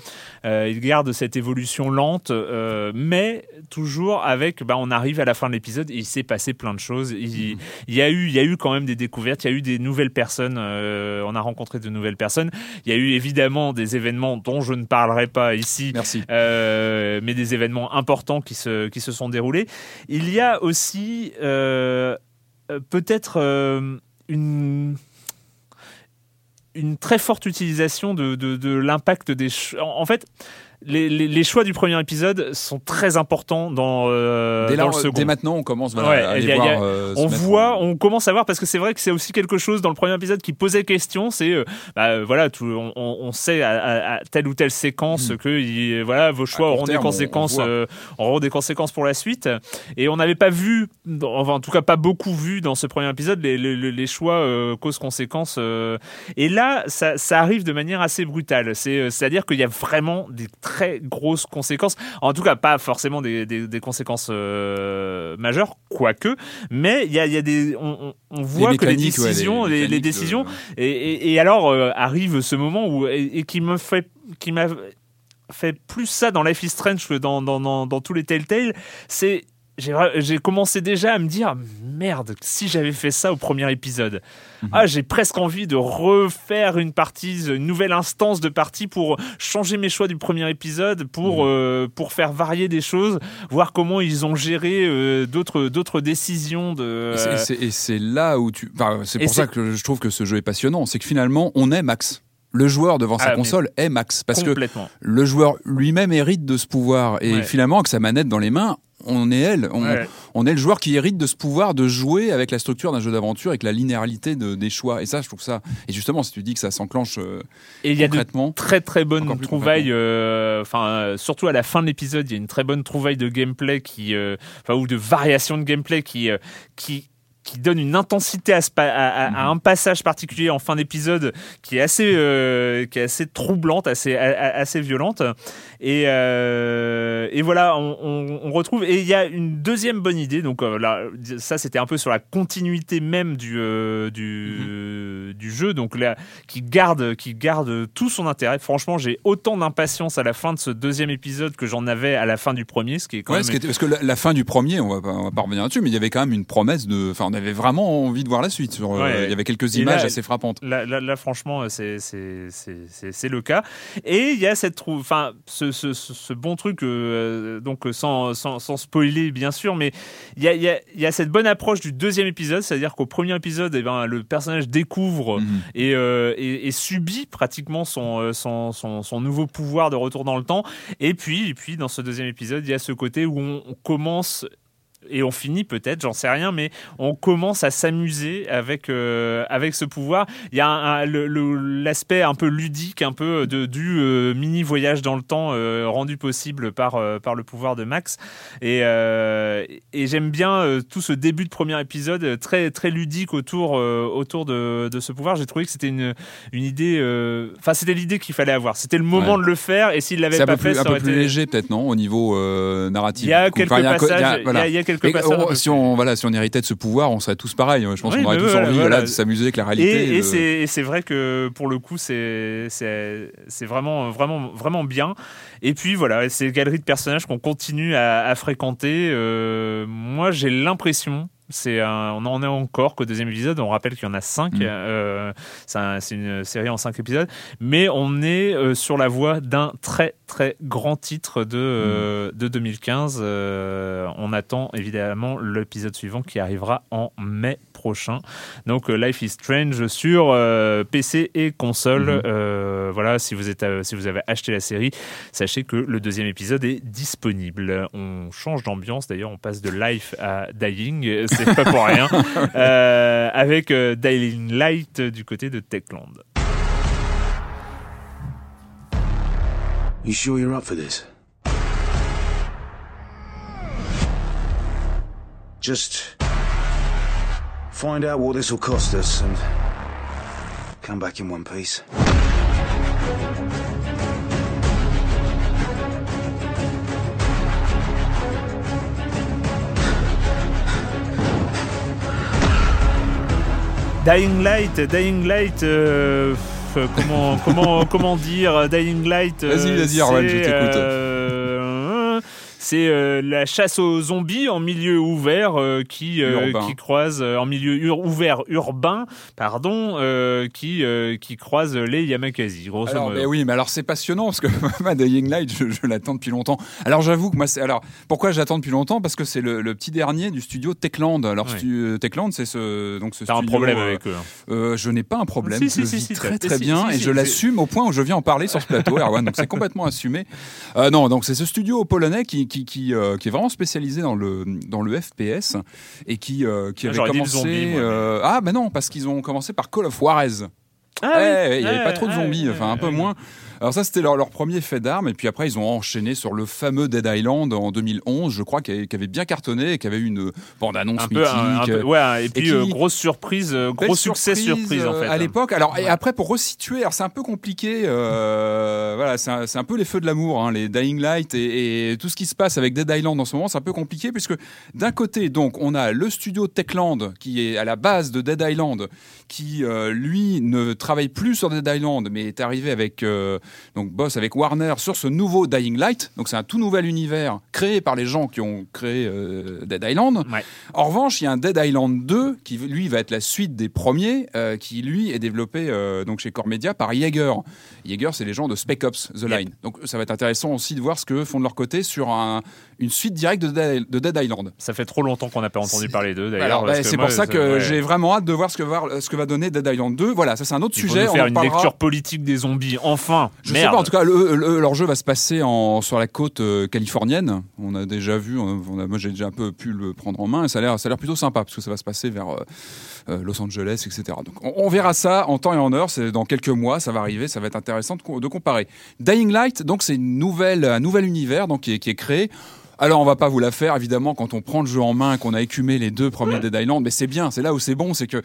euh, il garde cette évolution lente, euh, mais toujours avec, bah, on arrive à la fin de l'épisode et il s'est passé plein de choses. Il, il, y a eu, il y a eu quand même des découvertes, il y a eu des nouvelles personnes, on a rencontré de nouvelles personnes. Il y a eu évidemment des événements dont je ne parlerai pas ici, Merci. mais des événements importants qui se, qui se sont déroulés. Il y a aussi peut-être euh, une une très forte utilisation de, de, de l'impact des... En, fait, les, les, choix du premier épisode sont très importants dans, euh, dès, dans le second. dès maintenant, on commence à voir. Euh, on voit, on commence à voir parce que c'est vrai que c'est aussi quelque chose dans le premier épisode qui posait question. C'est euh, bah, voilà, tout, on, on, sait à, à, telle ou telle séquence hmm. que il, voilà, vos choix auront des conséquences, euh, auront des conséquences pour la suite. Et on n'avait pas vu, enfin en tout cas pas beaucoup vu dans ce premier épisode les, choix causes-conséquences. et là, ça, ça arrive de manière assez brutale. C'est c'est à dire qu'il y a vraiment des très grosses conséquences. En tout cas, pas forcément des, des, conséquences euh, majeures, quoique, mais il y a, y a, des, on, on voit que les décisions, les, décisions, et, et, alors euh, arrive ce moment où et, qui me fait, qui m'a fait plus ça dans Life is Strange que dans, dans, dans, dans tous les Telltale, c'est j'ai commencé déjà à me dire merde, si j'avais fait ça au premier épisode. Mhm. Ah, j'ai presque envie de refaire une partie, une nouvelle instance de partie pour changer mes choix du premier épisode, pour, mhm. euh, pour faire varier des choses, voir comment ils ont géré euh, d'autres, d'autres décisions. De, Et c'est là où tu. c'est pour ça que je trouve que ce jeu est passionnant. C'est que finalement, on est Max le joueur devant sa ah, console est Max parce que le joueur lui-même hérite de ce pouvoir et finalement avec sa manette dans les mains on est elle, on, est le joueur qui hérite de ce pouvoir de jouer avec la structure d'un jeu d'aventure, avec la linéarité des choix. Et ça, je trouve ça. Et justement, si tu dis que ça s'enclenche euh, et il y a de très très bonnes trouvailles. Euh, enfin, euh, surtout à la fin de l'épisode, il y a une très bonne trouvaille de gameplay qui, enfin, ou de variation de gameplay qui qui qui donne une intensité à, à, mhm. un passage particulier en fin d'épisode qui est assez euh, qui est assez troublante, assez assez violente. Et, euh, et voilà, on, on, retrouve et il y a une deuxième bonne idée. Donc euh, là, ça c'était un peu sur la continuité même du du, mhm. du jeu, donc là qui garde qui garde tout son intérêt. Franchement, j'ai autant d'impatience à la fin de ce deuxième épisode que j'en avais à la fin du premier, ce qui est quand même... parce que la, fin du premier, on va, pas, va pas revenir là-dessus, mais il y avait quand même une promesse de, enfin on avait vraiment envie de voir la suite. Sur, euh, il y avait quelques images assez frappantes. Là, là, franchement, c'est c'est le cas. Et il y a cette, enfin, ce, ce, ce, bon truc, euh, donc sans, sans, sans, spoiler bien sûr, mais il y a, y, a, y a, cette bonne approche du deuxième épisode, c'est-à-dire qu'au premier épisode, eh ben, le personnage découvre mhm. et, euh, et, et, subit pratiquement son, son, son, son, nouveau pouvoir de retour dans le temps. Et puis, et puis dans ce deuxième épisode, il y a ce côté où on commence et on finit peut-être, j'en sais rien, mais on commence à s'amuser avec euh, avec ce pouvoir. Il y a l'aspect un peu ludique, un peu de, du euh, mini voyage dans le temps euh, rendu possible par par le pouvoir de Max. Et, et j'aime bien tout ce début de premier épisode très très ludique autour autour de, de ce pouvoir. J'ai trouvé que c'était une une idée. Enfin, c'était l'idée qu'il fallait avoir. C'était le moment de le faire. Et s'il l'avait pas fait, ça aurait un peu plus léger peut-être non au niveau narratif. Il y a quelques passages. Passages. si on voilà si on héritait de ce pouvoir, on serait tous pareils. Je pense qu'on aurait tous envie de s'amuser avec la réalité. Et, c'est vrai que pour le coup, c'est vraiment, vraiment, vraiment bien. Et puis voilà, ces galeries de personnages qu'on continue à, fréquenter. Euh, moi, j'ai l'impression c'est on en est encore qu'au deuxième épisode. On rappelle qu'il y en a cinq. Mm. Euh, c'est une série en cinq épisodes, mais on est euh, sur la voie d'un très très grand titre de, mm. de 2015. on attend évidemment l'épisode suivant qui arrivera en mai prochain. Donc euh, Life is Strange sur euh, PC et console. Mhm. Euh, voilà, si vous, êtes, si vous avez acheté la série, sachez que le deuxième épisode est disponible. On change d'ambiance d'ailleurs, on passe de Life à Dying, c'est pas pour rien, avec Dying Light du côté de Techland. You sure you're up for this? Just Find out what this will cost us and come back in one piece. Dying Light, Dying Light, euh, comment, comment, comment dire Dying Light Vas-y, vas-y, Arwan, je t'écoute. C'est euh, la chasse aux zombies en milieu ouvert euh, qui euh, qui croise en milieu ouvert urbain, pardon, qui qui croise les Yamakasi. Grosso alors, Mais oui, mais alors c'est passionnant parce que [laughs] ma Dying Light, je, l'attends depuis longtemps. Alors j'avoue que moi, c'est alors pourquoi j'attends depuis longtemps? Parce que c'est le, petit dernier du studio Techland. Alors Techland, c'est ce donc ce. T'as un problème avec eux hein. Je n'ai pas un problème. je le vis très très bien et je l'assume au point où je viens en parler sur ce plateau, Erwan. Donc c'est complètement assumé. non, donc c'est ce studio polonais qui qui, euh, qui, est vraiment spécialisé dans le, dans le FPS et qui, euh, qui ah, avait commencé. Euh, ah, ben non, parce qu'ils ont commencé par Call of Juarez. Ah, il n'y avait pas trop de zombies, enfin un peu moins. Alors ça, c'était leur, leur, premier fait d'armes. Et puis après, ils ont enchaîné sur le fameux Dead Island en 2011, je crois, qui avait, bien cartonné et qui avait eu une bande-annonce mythique. Peu, ouais, et puis grosse surprise, gros succès surprise, en fait. À l'époque. Alors et après, pour resituer, alors c'est un peu compliqué. Euh, [laughs] voilà, c'est un, un, peu les feux de l'amour, hein, les Dying Light et, et, tout ce qui se passe avec Dead Island en ce moment, c'est un peu compliqué puisque d'un côté, donc, on a le studio Techland qui est à la base de Dead Island, qui euh, lui ne travaille plus sur Dead Island, mais est arrivé avec euh, donc boss avec Warner sur ce nouveau Dying Light. Donc c'est un tout nouvel univers créé par les gens qui ont créé euh, Dead Island. En revanche, il y a un Dead Island 2 qui lui va être la suite des premiers, euh, qui lui est développé euh, donc chez Core Media par Jaeger. Jaeger, c'est les gens de Spec Ops The Line. Donc ça va être intéressant aussi de voir ce que font de leur côté sur un, une suite directe de Dead, Island. Ça fait trop longtemps qu'on n'a pas entendu parler d'eux d'ailleurs. Bah, c'est pour ça que j'ai vraiment hâte de voir ce que, ce que va donner Dead Island 2. Voilà, ça c'est un autre sujet. Nous faire une lecture politique des zombies, enfin. Je sais pas, en tout cas, leur jeu va se passer en, sur la côte euh, californienne. On a déjà vu, on a, moi j'ai déjà un peu pu le prendre en main et ça a l'air plutôt sympa parce que ça va se passer vers euh, euh, Los Angeles, etc. Donc on, verra ça en temps et en heure. C'est dans quelques mois, ça va arriver, ça va être intéressant de, comparer. Dying Light, donc c'est une nouvelle, un nouvel univers donc qui est, qui est créé. Alors on va pas vous la faire évidemment quand on prend le jeu en main, qu'on a écumé les deux premiers Dead Island, mais c'est bien, c'est là où c'est bon, c'est que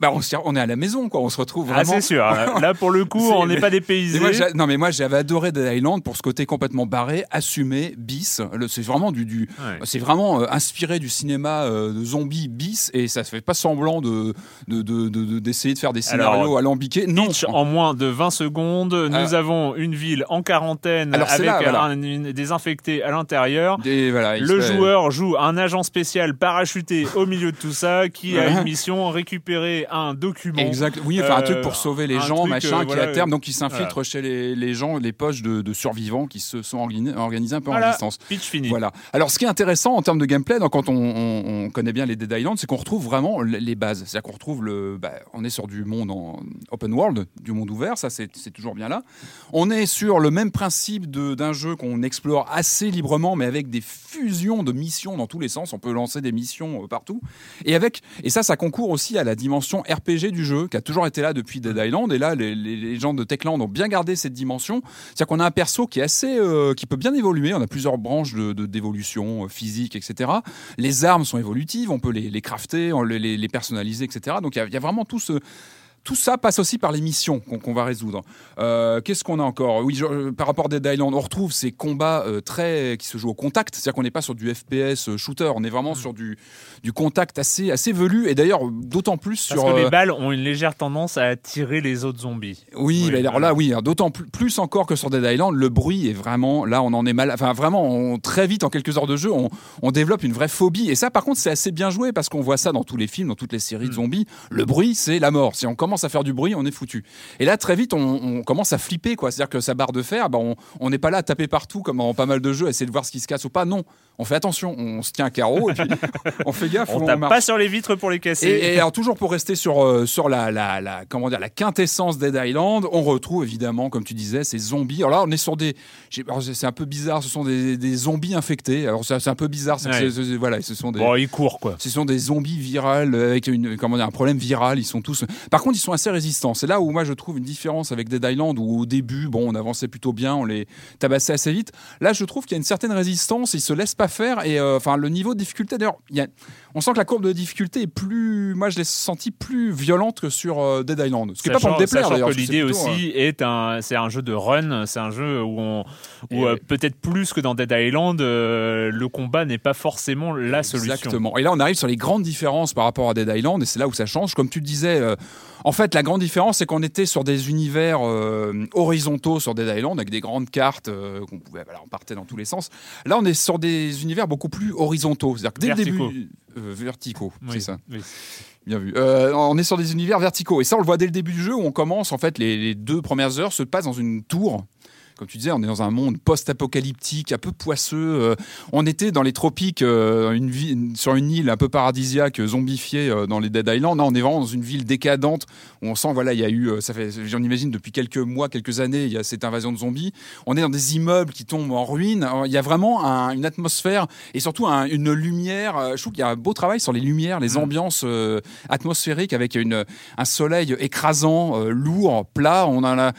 bah on, est à la maison, quoi. On se retrouve ah, vraiment. Ah, c'est sûr. [laughs] Là, pour le coup, on n'est pas dépaysé. non, mais moi, j'avais adoré Dead Island pour ce côté complètement barré, assumé, bis. C'est vraiment du, du c'est vraiment euh, inspiré du cinéma euh, de zombies bis, et ça se fait pas semblant de d'essayer de, de, faire des scénarios alambiqués. Non. En moins de 20 secondes, nous avons une ville en quarantaine avec un, des infectés à l'intérieur. Voilà, le joueur joue un agent spécial parachuté au milieu de tout ça qui a une mission récupérer un document. Exact. Oui, enfin un truc Euh, pour sauver les gens, truc, machin, euh, qui à terme donc ils voilà. s'infiltrent chez les, les gens, les poches de, de survivants qui se sont organi- organisés un peu en distance. pitch fini. Voilà. Alors, ce qui est intéressant en termes de gameplay, donc, quand on, on- on connaît bien les Dead Island, c'est qu'on retrouve vraiment les bases. C'est-à-dire qu'on retrouve le. bah, on est sur du monde en open world, du monde ouvert, ça c'est toujours bien là. On est sur le même principe d'un jeu qu'on explore assez librement, mais avec des fusions de missions dans tous les sens. On peut lancer des missions euh, partout. Et avec et ça, ça concourt aussi à la dimension RPG du jeu, qui a toujours été là depuis Dead Island. Et là, les, les- les gens de Techland ont bien gardé cette dimension. C'est-à-dire qu'on a un perso qui est assez, euh, qui peut bien évoluer. On a plusieurs branches de d'évolution euh, physique, etc. Les armes sont évolutives, on peut les, les crafter, on les, personnaliser, etc. Donc il y a- il y, a vraiment tout ce tout ça passe aussi par les missions qu'on va résoudre. Euh, Qu'est-ce qu'on a encore? Oui, je- euh, par rapport à Dead Island, on retrouve ces combats euh, très qui se jouent au contact. C'est-à-dire qu'on n'est pas sur du FPS shooter, on est vraiment Mm. sur du, du contact assez, assez velu. Et d'ailleurs, d'autant plus Parce sur. que euh, les balles ont une légère tendance à attirer les autres zombies. oui, Oui, mais alors là, oui, hein, d'autant plus, plus encore que sur Dead Island, le bruit est vraiment, là, on en est mal, enfin vraiment, on- très vite, en quelques heures de jeu, on, on développe une vraie phobie. Et ça, par contre, c'est assez bien joué parce qu'on voit ça dans tous les films, dans toutes les séries de Mm. zombies. Le bruit, c'est la mort. Si on commence à faire du bruit, on est foutu. Et là, très vite, on, commence à flipper, quoi. C'est-à-dire que sa barre de fer, bah, on n'est pas là à taper partout comme dans pas mal de jeux, essayer de voir ce qui se casse ou pas. Non, on fait attention, on se tient un carreau et puis [laughs] on fait gaffe. On où tape marche. pas sur les vitres pour les casser. Et, et alors toujours pour rester sur euh, sur la, la, la comment dire la quintessence Dead Island, on retrouve évidemment comme tu disais ces zombies. Alors là on est sur des c'est un peu bizarre, ce sont des, des zombies infectés. Alors c'est un peu bizarre, voilà, ce sont des Bon, ils courent quoi. ce sont des zombies virales avec une, comment dire, un problème viral. Ils sont tous. Par contre, ils sont assez résistants. C'est là où moi je trouve une différence avec Dead Island où au début, bon, on avançait plutôt bien, on les tabassait assez vite. Là, je trouve qu'il y a une certaine résistance. Ils se laissent pas faire et euh, enfin le niveau de difficulté. D'ailleurs, on sent que la courbe de difficulté est plus. Moi, je l'ai senti plus violente que sur euh, Dead Island. Ce qui est pas pour me déplaire d'ailleurs. l'idée aussi est un, c'est un jeu de run, c'est un jeu où on, où euh, peut-être plus que dans Dead Island, euh, le combat n'est pas forcément la solution. Exactement. Et là, on arrive sur les grandes différences par rapport à Dead Island, et c'est là où ça change. Comme tu disais, euh, en fait, la grande différence, c'est qu'on était sur des univers euh, horizontaux sur Dead Island, avec des grandes cartes euh, qu'on pouvait, voilà, on partait dans tous les sens. Là, on est sur des univers beaucoup plus horizontaux, c'est-à-dire que dès Verticaux. le début, euh, verticaux, Oui, c'est ça. oui. Bien vu. Euh, on est sur des univers verticaux. Et ça, on le voit dès le début du jeu où on commence, en fait, les, les deux premières heures se passent dans une tour. Comme tu disais, on est dans un monde post-apocalyptique, un peu poisseux. Euh, on était dans les tropiques, euh, une vie- une- sur une île un peu paradisiaque, euh, zombifiée dans les Dead Island. Là, on est vraiment dans une ville décadente où on sent, voilà, il y a eu, ça fait, j'en imagine, depuis quelques mois, quelques années, il y a cette invasion de zombies. On est dans des immeubles qui tombent en ruine. Il y a vraiment un- une atmosphère et surtout un- une lumière. Je trouve qu'il y a un beau travail sur les lumières, les Mm. ambiances euh, atmosphériques avec une, un soleil écrasant, euh, lourd, plat. On a la-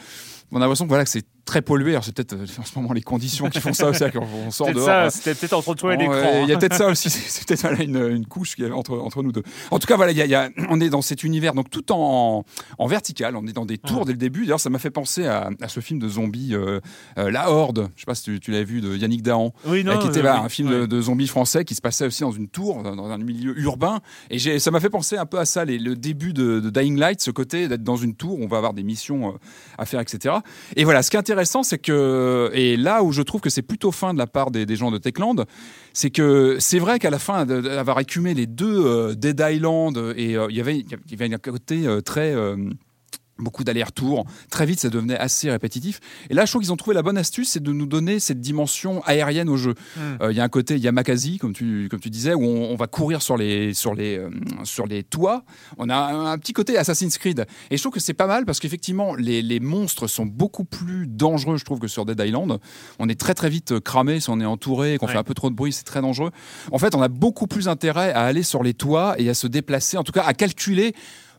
on a l'impression que voilà que c'est très pollué. Alors c'est peut-être euh, en ce moment les conditions qui font ça aussi, qu'on- on sort Peut-être dehors. c'était peut-être entre toi et l'écran. ouais, Il y a hein. peut-être ça aussi. [laughs] C'est peut-être voilà, une, une couche qu'il y a entre, entre nous deux. En tout cas, voilà, il y a- y a- on est dans cet univers, donc tout en, en vertical. On est dans des tours dès le début. D'ailleurs, ça m'a fait penser à, à ce film de zombies, euh, euh, La Horde. Je sais pas si tu, tu l'as vu de Yannick Dahan. Oui, non, qui était oui, un film de, de zombies français qui se passait aussi dans une tour, dans, dans un milieu urbain. Et j'ai- ça m'a fait penser un peu à ça, les- le début de, de Dying Light, ce côté d'être dans une tour, on va avoir des missions à faire, etc. Et voilà, ce qui est intéressant, c'est que, et là où je trouve que c'est plutôt fin de la part des, gens de Techland, c'est que c'est vrai qu'à la fin d'avoir écumé les deux euh, Dead Island, et euh, il y avait il y avait un côté euh, très... beaucoup d'allers-retours. Très vite, ça devenait assez répétitif. Et là, je trouve qu'ils ont trouvé la bonne astuce, c'est de nous donner cette dimension aérienne au jeu. Hmm. Euh, Il y a un côté Yamakasi, comme tu, comme tu disais, où on, on va courir sur les, sur, les, euh, sur les toits. On a un, un petit côté Assassin's Creed. Et je trouve que c'est pas mal parce qu'effectivement, les, les monstres sont beaucoup plus dangereux, je trouve, que sur Dead Island. On est très très vite euh, cramé si on est entouré et qu'on Ouais. fait un peu trop de bruit, c'est très dangereux. En fait, on a beaucoup plus intérêt à aller sur les toits et à se déplacer, en tout cas à calculer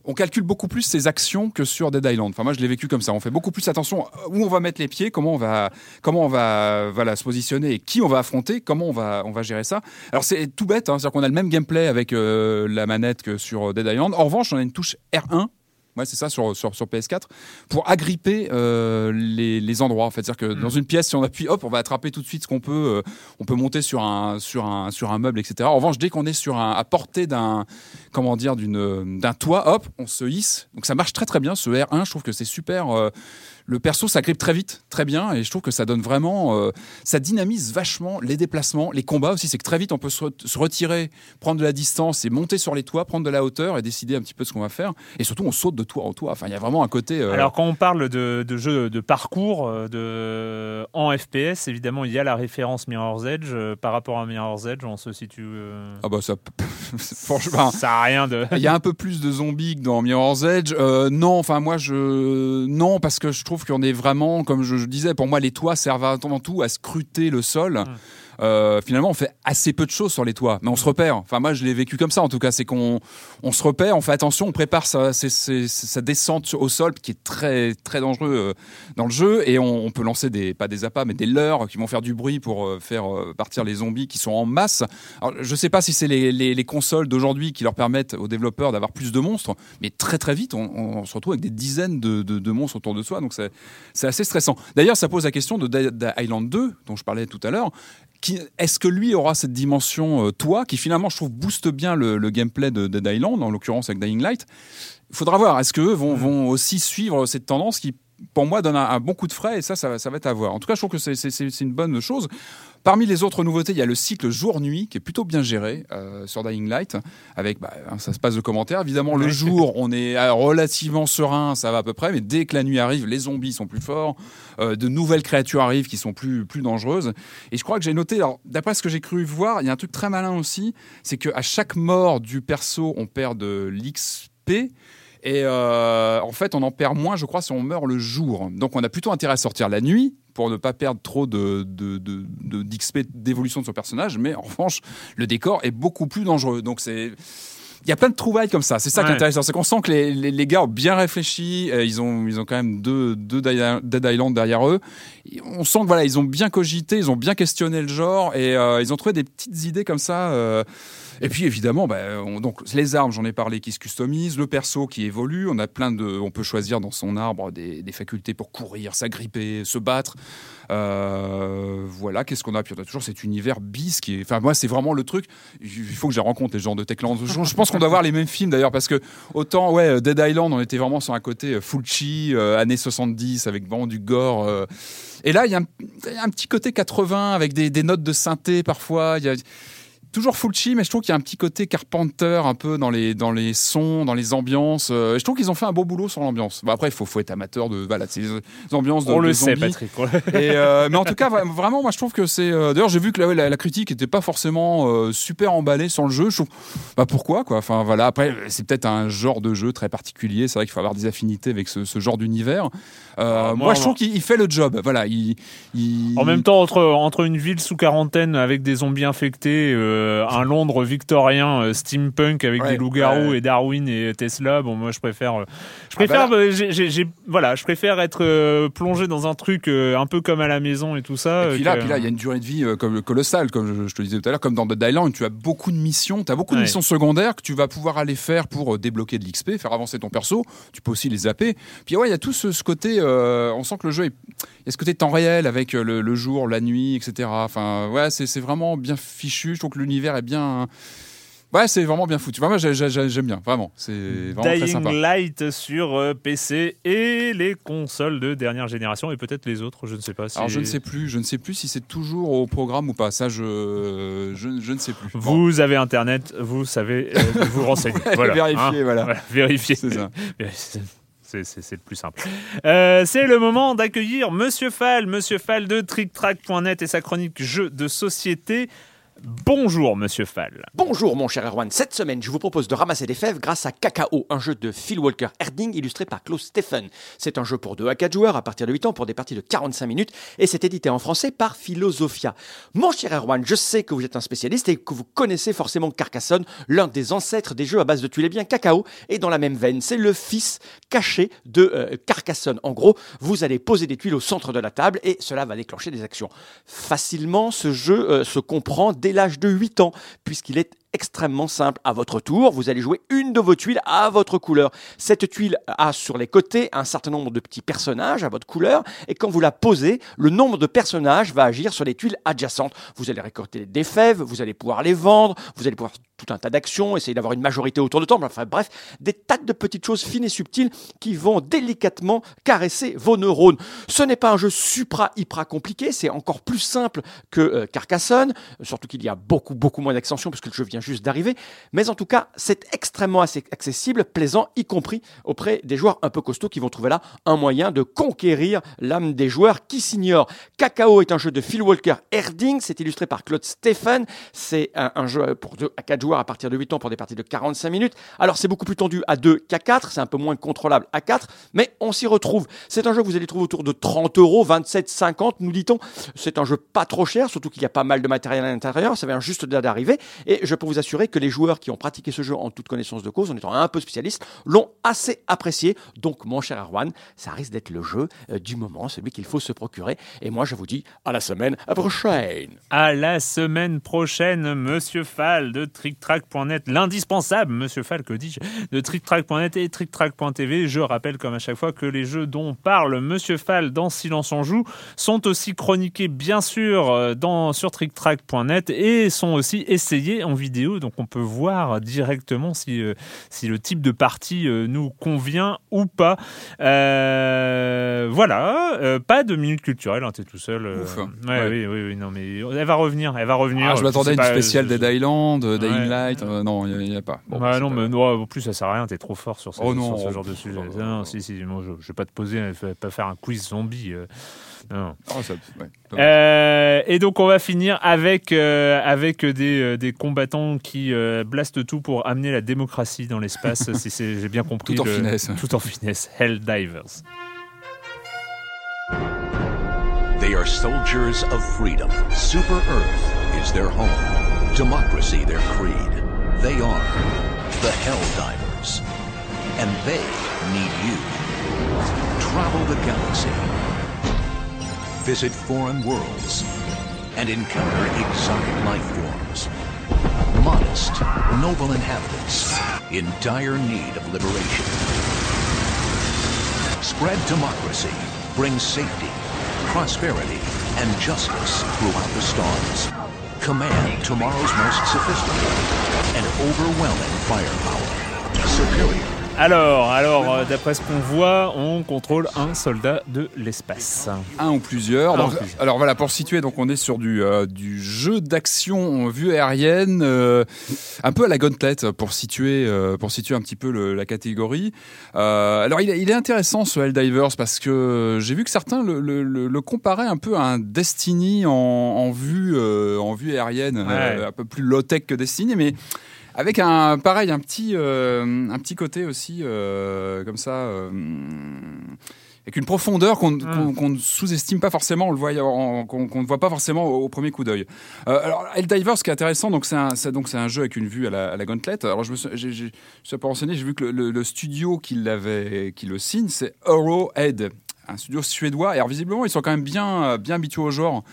on calcule beaucoup plus ses actions que sur Dead Island. Enfin, moi, je l'ai vécu comme ça. On fait beaucoup plus attention où on va mettre les pieds, comment on va, comment on va, voilà, se positionner et qui on va affronter, comment on va, on va gérer ça. Alors, c'est tout bête, hein, c'est-à-dire qu'on a le même gameplay avec euh, la manette que sur Dead Island. En revanche, on a une touche R1. Ouais, c'est ça sur, sur, sur PS4 pour agripper euh, les, les endroits. En fait, c'est-à-dire que Mm. dans une pièce, si on appuie, hop, on va attraper tout de suite ce qu'on peut. euh, on peut monter sur un sur un sur un meuble, etc. En revanche, dès qu'on est sur un à portée d'un comment dire d'une d'un toit, hop, on se hisse. Donc ça marche très très bien. Ce R1, je trouve que c'est super. euh, le perso s'agrippe très vite, très bien, et je trouve que ça donne vraiment, euh, ça dynamise vachement les déplacements, les combats aussi. C'est que très vite on peut se, retirer, prendre de la distance et monter sur les toits, prendre de la hauteur et décider un petit peu ce qu'on va faire. Et surtout on saute de toit en toit. Enfin, il y a vraiment un côté. Euh, Alors quand on parle de, de jeu de parcours euh, de en FPS, évidemment il y a la référence Mirror's Edge. par rapport à Mirror's Edge, on se situe. Ah bah ça, [laughs] franchement, ça a rien de. Il y a un peu plus de zombies que dans Mirror's Edge. non, enfin moi je non parce que je trouve qu'on est vraiment, comme je, disais, pour moi, les toits servent avant tout à scruter le sol. Euh, finalement, on fait assez peu de choses sur les toits, mais on se repère. Enfin, moi, je l'ai vécu comme ça, en tout cas. C'est qu'on on se repère, on fait attention, on prépare sa, descente au sol, qui est très, très dangereux euh, dans le jeu, et on, peut lancer des, pas des appâts, mais des leurres qui vont faire du bruit pour euh, faire partir les zombies qui sont en masse. Alors, je sais pas si c'est les, les, consoles d'aujourd'hui qui leur permettent aux développeurs d'avoir plus de monstres, mais très, très vite, on, se retrouve avec des dizaines de, de, monstres autour de soi, donc c'est assez stressant. D'ailleurs, ça pose la question de, de Island 2, dont je parlais tout à l'heure est-ce que lui aura cette dimension euh, toi qui finalement je trouve booste bien le, gameplay de Dead Island en l'occurrence avec Dying Light? Il faudra voir. Est-ce qu'eux vont, vont aussi suivre cette tendance qui pour moi donne un, bon coup de frais et ça, ça, va être à voir. En tout cas je trouve que c'est une bonne chose Parmi les autres nouveautés, il y a le cycle jour-nuit qui est plutôt bien géré euh, sur Dying Light. Avec, bah, hein, ça se passe de commentaires. Évidemment, le jour, [laughs] on est euh, relativement serein, ça va à peu près. Mais dès que la nuit arrive, les zombies sont plus forts. Euh, de nouvelles créatures arrivent qui sont plus, plus dangereuses. Et je crois que j'ai noté, d'après ce que j'ai cru voir, il y a un truc très malin aussi. C'est qu'à chaque mort du perso, on perd de l'XP. Et en fait, on en perd moins, je crois, si on meurt le jour. Donc, on a plutôt intérêt à sortir la nuit pour ne pas perdre trop de, d'XP d'évolution de son personnage, mais en revanche, le décor est beaucoup plus dangereux. Donc c'est il y a plein de trouvailles comme ça. C'est ça qui est intéressant. C'est qu'on sent que les, les, gars ont bien réfléchi. Euh, ils, ont, ils ont quand même deux, deux Dead Island derrière eux. On sent que voilà, ils ont bien cogité, ils ont bien questionné le genre et euh, ils ont trouvé des petites idées comme ça. Euh, et puis évidemment, bah, donc les armes, j'en ai parlé, qui se customisent, le perso qui évolue. On a plein de, on peut choisir dans son arbre des, facultés pour courir, s'agripper, se battre. Euh, voilà, qu'est-ce qu'on a? Puis on a toujours cet univers bis qui est. Enfin, moi, c'est vraiment le truc. Il faut que je rencontre les gens de Techland. Je, pense qu'on doit voir les mêmes films d'ailleurs, parce que autant, ouais, Dead Island, on était vraiment sur un côté euh, Fulci, euh, années 70, avec vraiment du gore. et là, il y, a un petit côté 80 avec des, des notes de synthé parfois. Il y a toujours Fulci, mais je trouve qu'il y a un petit côté Carpenter un peu dans les, dans les sons, dans les ambiances. Euh, je trouve qu'ils ont fait un beau boulot sur l'ambiance. après, il faut, faut être amateur de voilà, ces ambiances de On le sait, Patrick. Et, euh, [laughs] mais en tout cas, vraiment, moi, je trouve que c'est. Euh, d'ailleurs, j'ai vu que la, la, critique n'était pas forcément super emballée sur le jeu. Je trouve, bah pourquoi quoi? Enfin voilà. Après, c'est peut-être un genre de jeu très particulier. C'est vrai qu'il faut avoir des affinités avec ce, ce genre d'univers. Ah, moi, je trouve qu'il fait le job. Voilà. Il, En même temps, entre entre une ville sous quarantaine avec des zombies infectés. Euh, un Londres victorien euh, steampunk avec des loups-garous et Darwin et Tesla. Bon, moi, je préfère. Euh, je ah, préfère. Bah j'ai, voilà, je préfère être plongé dans un truc un peu comme à la maison et tout ça. Et puis là, il y a une durée de vie comme colossale, comme je, te le disais tout à l'heure, comme dans Dead Island. Tu as beaucoup de missions. Tu as beaucoup de missions secondaires que tu vas pouvoir aller faire pour débloquer de l'XP, faire avancer ton perso. Tu peux aussi les zapper. Puis ouais, il y a tout ce, côté. on sent que le jeu est. Il y a ce côté temps réel avec le, le jour, la nuit, etc. Enfin, ouais, c'est vraiment bien fichu. Je trouve que l'univers est bien. Ouais, c'est vraiment bien foutu. Moi, j'aime bien, vraiment. C'est vraiment Dying très sympa. Light sur euh, PC et les consoles de dernière génération et peut-être les autres, je ne sais pas. Si... Alors, je ne sais plus. Je ne sais plus si c'est toujours au programme ou pas. Ça, je, je, ne sais plus. Vous avez Internet, vous savez euh, vous [laughs] renseigner. voilà, vérifier, hein. voilà. Vérifier. C'est ça. [laughs] C'est le plus simple. Euh, c'est le moment d'accueillir Monsieur Fall, Monsieur Fall de TrickTrack.net et sa chronique jeux de société. Bonjour, monsieur Fall. Bonjour, mon cher Erwan. Cette semaine, je vous propose de ramasser des fèves grâce à Cacao, un jeu de Phil Walker Herding illustré par Klaus Stephen. C'est un jeu pour 2 à 4 joueurs à partir de 8 ans pour des parties de 45 minutes et c'est édité en français par Philosophia. Mon cher Erwan, je sais que vous êtes un spécialiste et que vous connaissez forcément Carcassonne, l'un des ancêtres des jeux à base de tuiles. Eh bien, Cacao est dans la même veine. C'est le fils caché de euh, Carcassonne. En gros, vous allez poser des tuiles au centre de la table et cela va déclencher des actions. Facilement, ce jeu euh, se comprend dès l'âge de 8 ans, puisqu'il est extrêmement simple. À votre tour, vous allez jouer une de vos tuiles à votre couleur. Cette tuile a sur les côtés un certain nombre de petits personnages à votre couleur et quand vous la posez, le nombre de personnages va agir sur les tuiles adjacentes. Vous allez récolter des fèves, vous allez pouvoir les vendre, vous allez pouvoir tout un tas d'actions, essayer d'avoir une majorité autour de temps, bref, des tas de petites choses fines et subtiles qui vont délicatement caresser vos neurones. Ce n'est pas un jeu supra hyper compliqué, c'est encore plus simple que euh, Carcassonne, surtout qu'il y a beaucoup beaucoup moins d'extensions parce que le jeu vient juste d'arriver, mais en tout cas, c'est extrêmement accessible, plaisant y compris auprès des joueurs un peu costauds qui vont trouver là un moyen de conquérir l'âme des joueurs qui s'ignorent. Cacao est un jeu de Phil Walker Erding, c'est illustré par Claude Stephen, c'est un, jeu pour 2 à 4 joueurs à partir de 8 ans pour des parties de 45 minutes. Alors c'est beaucoup plus tendu à 2 qu'à 4, c'est un peu moins contrôlable à 4, mais on s'y retrouve. C'est un jeu que vous allez trouver autour de 30 euros, 27, 50, nous dit-on. C'est un jeu pas trop cher, surtout qu'il y a pas mal de matériel à l'intérieur, ça vient juste d'arriver, et je peux vous assurer que les joueurs qui ont pratiqué ce jeu en toute connaissance de cause, en étant un peu spécialistes, l'ont assez apprécié. Donc mon cher Arwan, ça risque d'être le jeu euh, du moment, celui qu'il faut se procurer. Et moi je vous dis à la semaine prochaine. À la semaine prochaine, Monsieur Fall de TrickTrack.net, l'indispensable, Monsieur Fall, que dis-je, de TrickTrack.net et TrickTrack.tv. Je rappelle comme à chaque fois que les jeux dont parle Monsieur Fall dans Silence en joue sont aussi chroniqués bien sûr euh, dans, sur TrickTrack.net et sont aussi essayés en vidéo. Donc on peut voir directement si, euh, si le type de partie euh, nous convient ou pas. Euh, voilà, pas de minute culturelle, hein, t'es tout seul. Ouf. Ouais, Ouais. Oui, oui, oui, non, mais elle va revenir, elle va revenir. Ah, je m'attendais à une spéciale Dead Island, Dying Ouais. Light. euh, non, il n'y a, pas. Bon, Bah non, pas- mais non, en plus ça sert à rien, t'es trop fort sur ce, Oh non, sur ce genre de sujet. oh, non, non, si, si, moi je, je vais pas te poser, je vais pas faire un quiz zombie. euh, non. Oh, ça- ouais. Euh, et donc on va finir avec euh, avec des, euh, des combattants qui euh, blastent tout pour amener la démocratie dans l'espace. [laughs] si c'est- j'ai bien compris. Tout en le- finesse. Tout en finesse. Helldivers. They are soldiers of freedom. Super Earth is their home. Democracy their creed. They are the Helldivers. And they need you. Travel the galaxy. Visit foreign worlds. And encounter exotic life forms. Modest, noble inhabitants in dire need of liberation. Spread democracy, bring safety, prosperity, and justice throughout the stars. Command tomorrow's most sophisticated and overwhelming firepower. Superior. Alors, alors, euh, d'après ce qu'on voit, on contrôle un soldat de l'espace. un ou plusieurs. Un Donc, ou plusieurs. Alors voilà, pour situer, donc on est sur du, euh, du jeu d'action en vue aérienne, euh, un peu à la Gauntlet pour situer, euh, pour situer un petit peu le- la catégorie. Alors il, est- il est intéressant ce Helldivers parce que j'ai vu que certains le, le- le- comparaient un peu à un Destiny en, en vue, en vue aérienne, Ouais. un peu plus low tech que Destiny, mais avec un pareil un petit euh, un petit côté aussi euh, comme ça euh, avec une profondeur qu'on qu'on- ne sous-estime pas forcément on le voit en- qu'on ne voit pas forcément au, au premier coup d'œil. Euh, alors Helldivers ce qui est intéressant donc c'est un donc c'est un jeu avec une vue à la, à la alors je me suis, j'ai- je me suis pas renseigné j'ai vu que le, le- le studio qui l'avait qui le signe c'est Arrowhead un studio suédois. Et alors visiblement ils sont quand même bien bien habitués au genre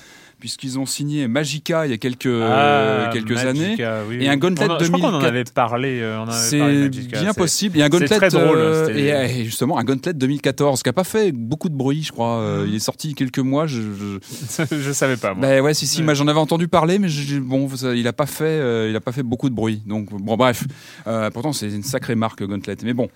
puisqu'ils ont signé Magica il y a quelques Ah, quelques Magica, années oui, Et un Gauntlet a- Je crois qu'on en 2004. avait parlé. euh, on en avait parlé C'est bien possible. Il y a un Gauntlet très drôle, euh, c'était- et, justement un Gauntlet 2014 qui a pas fait beaucoup de bruit, je crois. Euh, Mhm. Il est sorti quelques mois. Je, je... [laughs] je savais pas. Moi. Ben ouais, si si, Ouais. j'en avais entendu parler, mais je- bon, ça- il a pas fait, euh, il a pas fait beaucoup de bruit. Donc bon, bref. Euh, pourtant c'est une sacrée marque Gauntlet. Mais bon.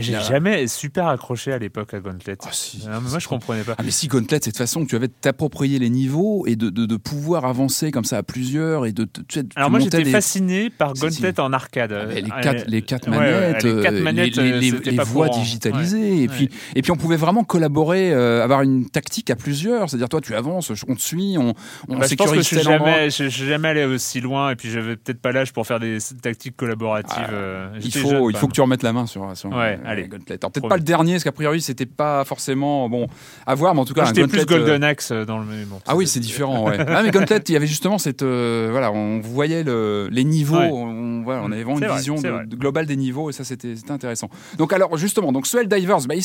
J'ai jamais super accroché à l'époque à Gauntlet. Ah, si, mais moi, je comprenais pas. Ah mais si Gauntlet, c'est de toute façon que tu avais de t'approprier les niveaux et de, de, de pouvoir avancer comme ça à plusieurs et de, de- tu Alors moi j'étais fasciné par Gauntlet si. en arcade. Ah, les Euh, quatre, les quatre manettes, ouais, les quatre euh, manettes, les, euh, les- pas voix courant. digitalisées, et puis et puis on pouvait vraiment collaborer, euh, avoir une tactique à plusieurs. C'est-à-dire toi tu avances, on te suit, on, on Bah, je pense que je suis jamais, je, je suis jamais allé aussi loin et puis j'avais peut-être pas l'âge pour faire des tactiques collaboratives. Euh, Il faut, il faut que tu remettes la main sur, sur Ouais, euh, allez. Gauntlet. Alors peut-être pas le dernier, parce qu'a priori c'était pas forcément bon à voir, mais en tout cas J'étais plus euh, Golden Axe euh, dans le. bon, Ah oui, c'est différent. Ouais. [laughs] ah, mais Gauntlet, il y avait justement cette, euh, voilà, on voyait le, les niveaux, Ouais. on, on, voilà, on avait vraiment une vrai, vision de- de globale des niveaux et ça c'était intéressant. Donc alors justement, donc ce Helldivers, bah, il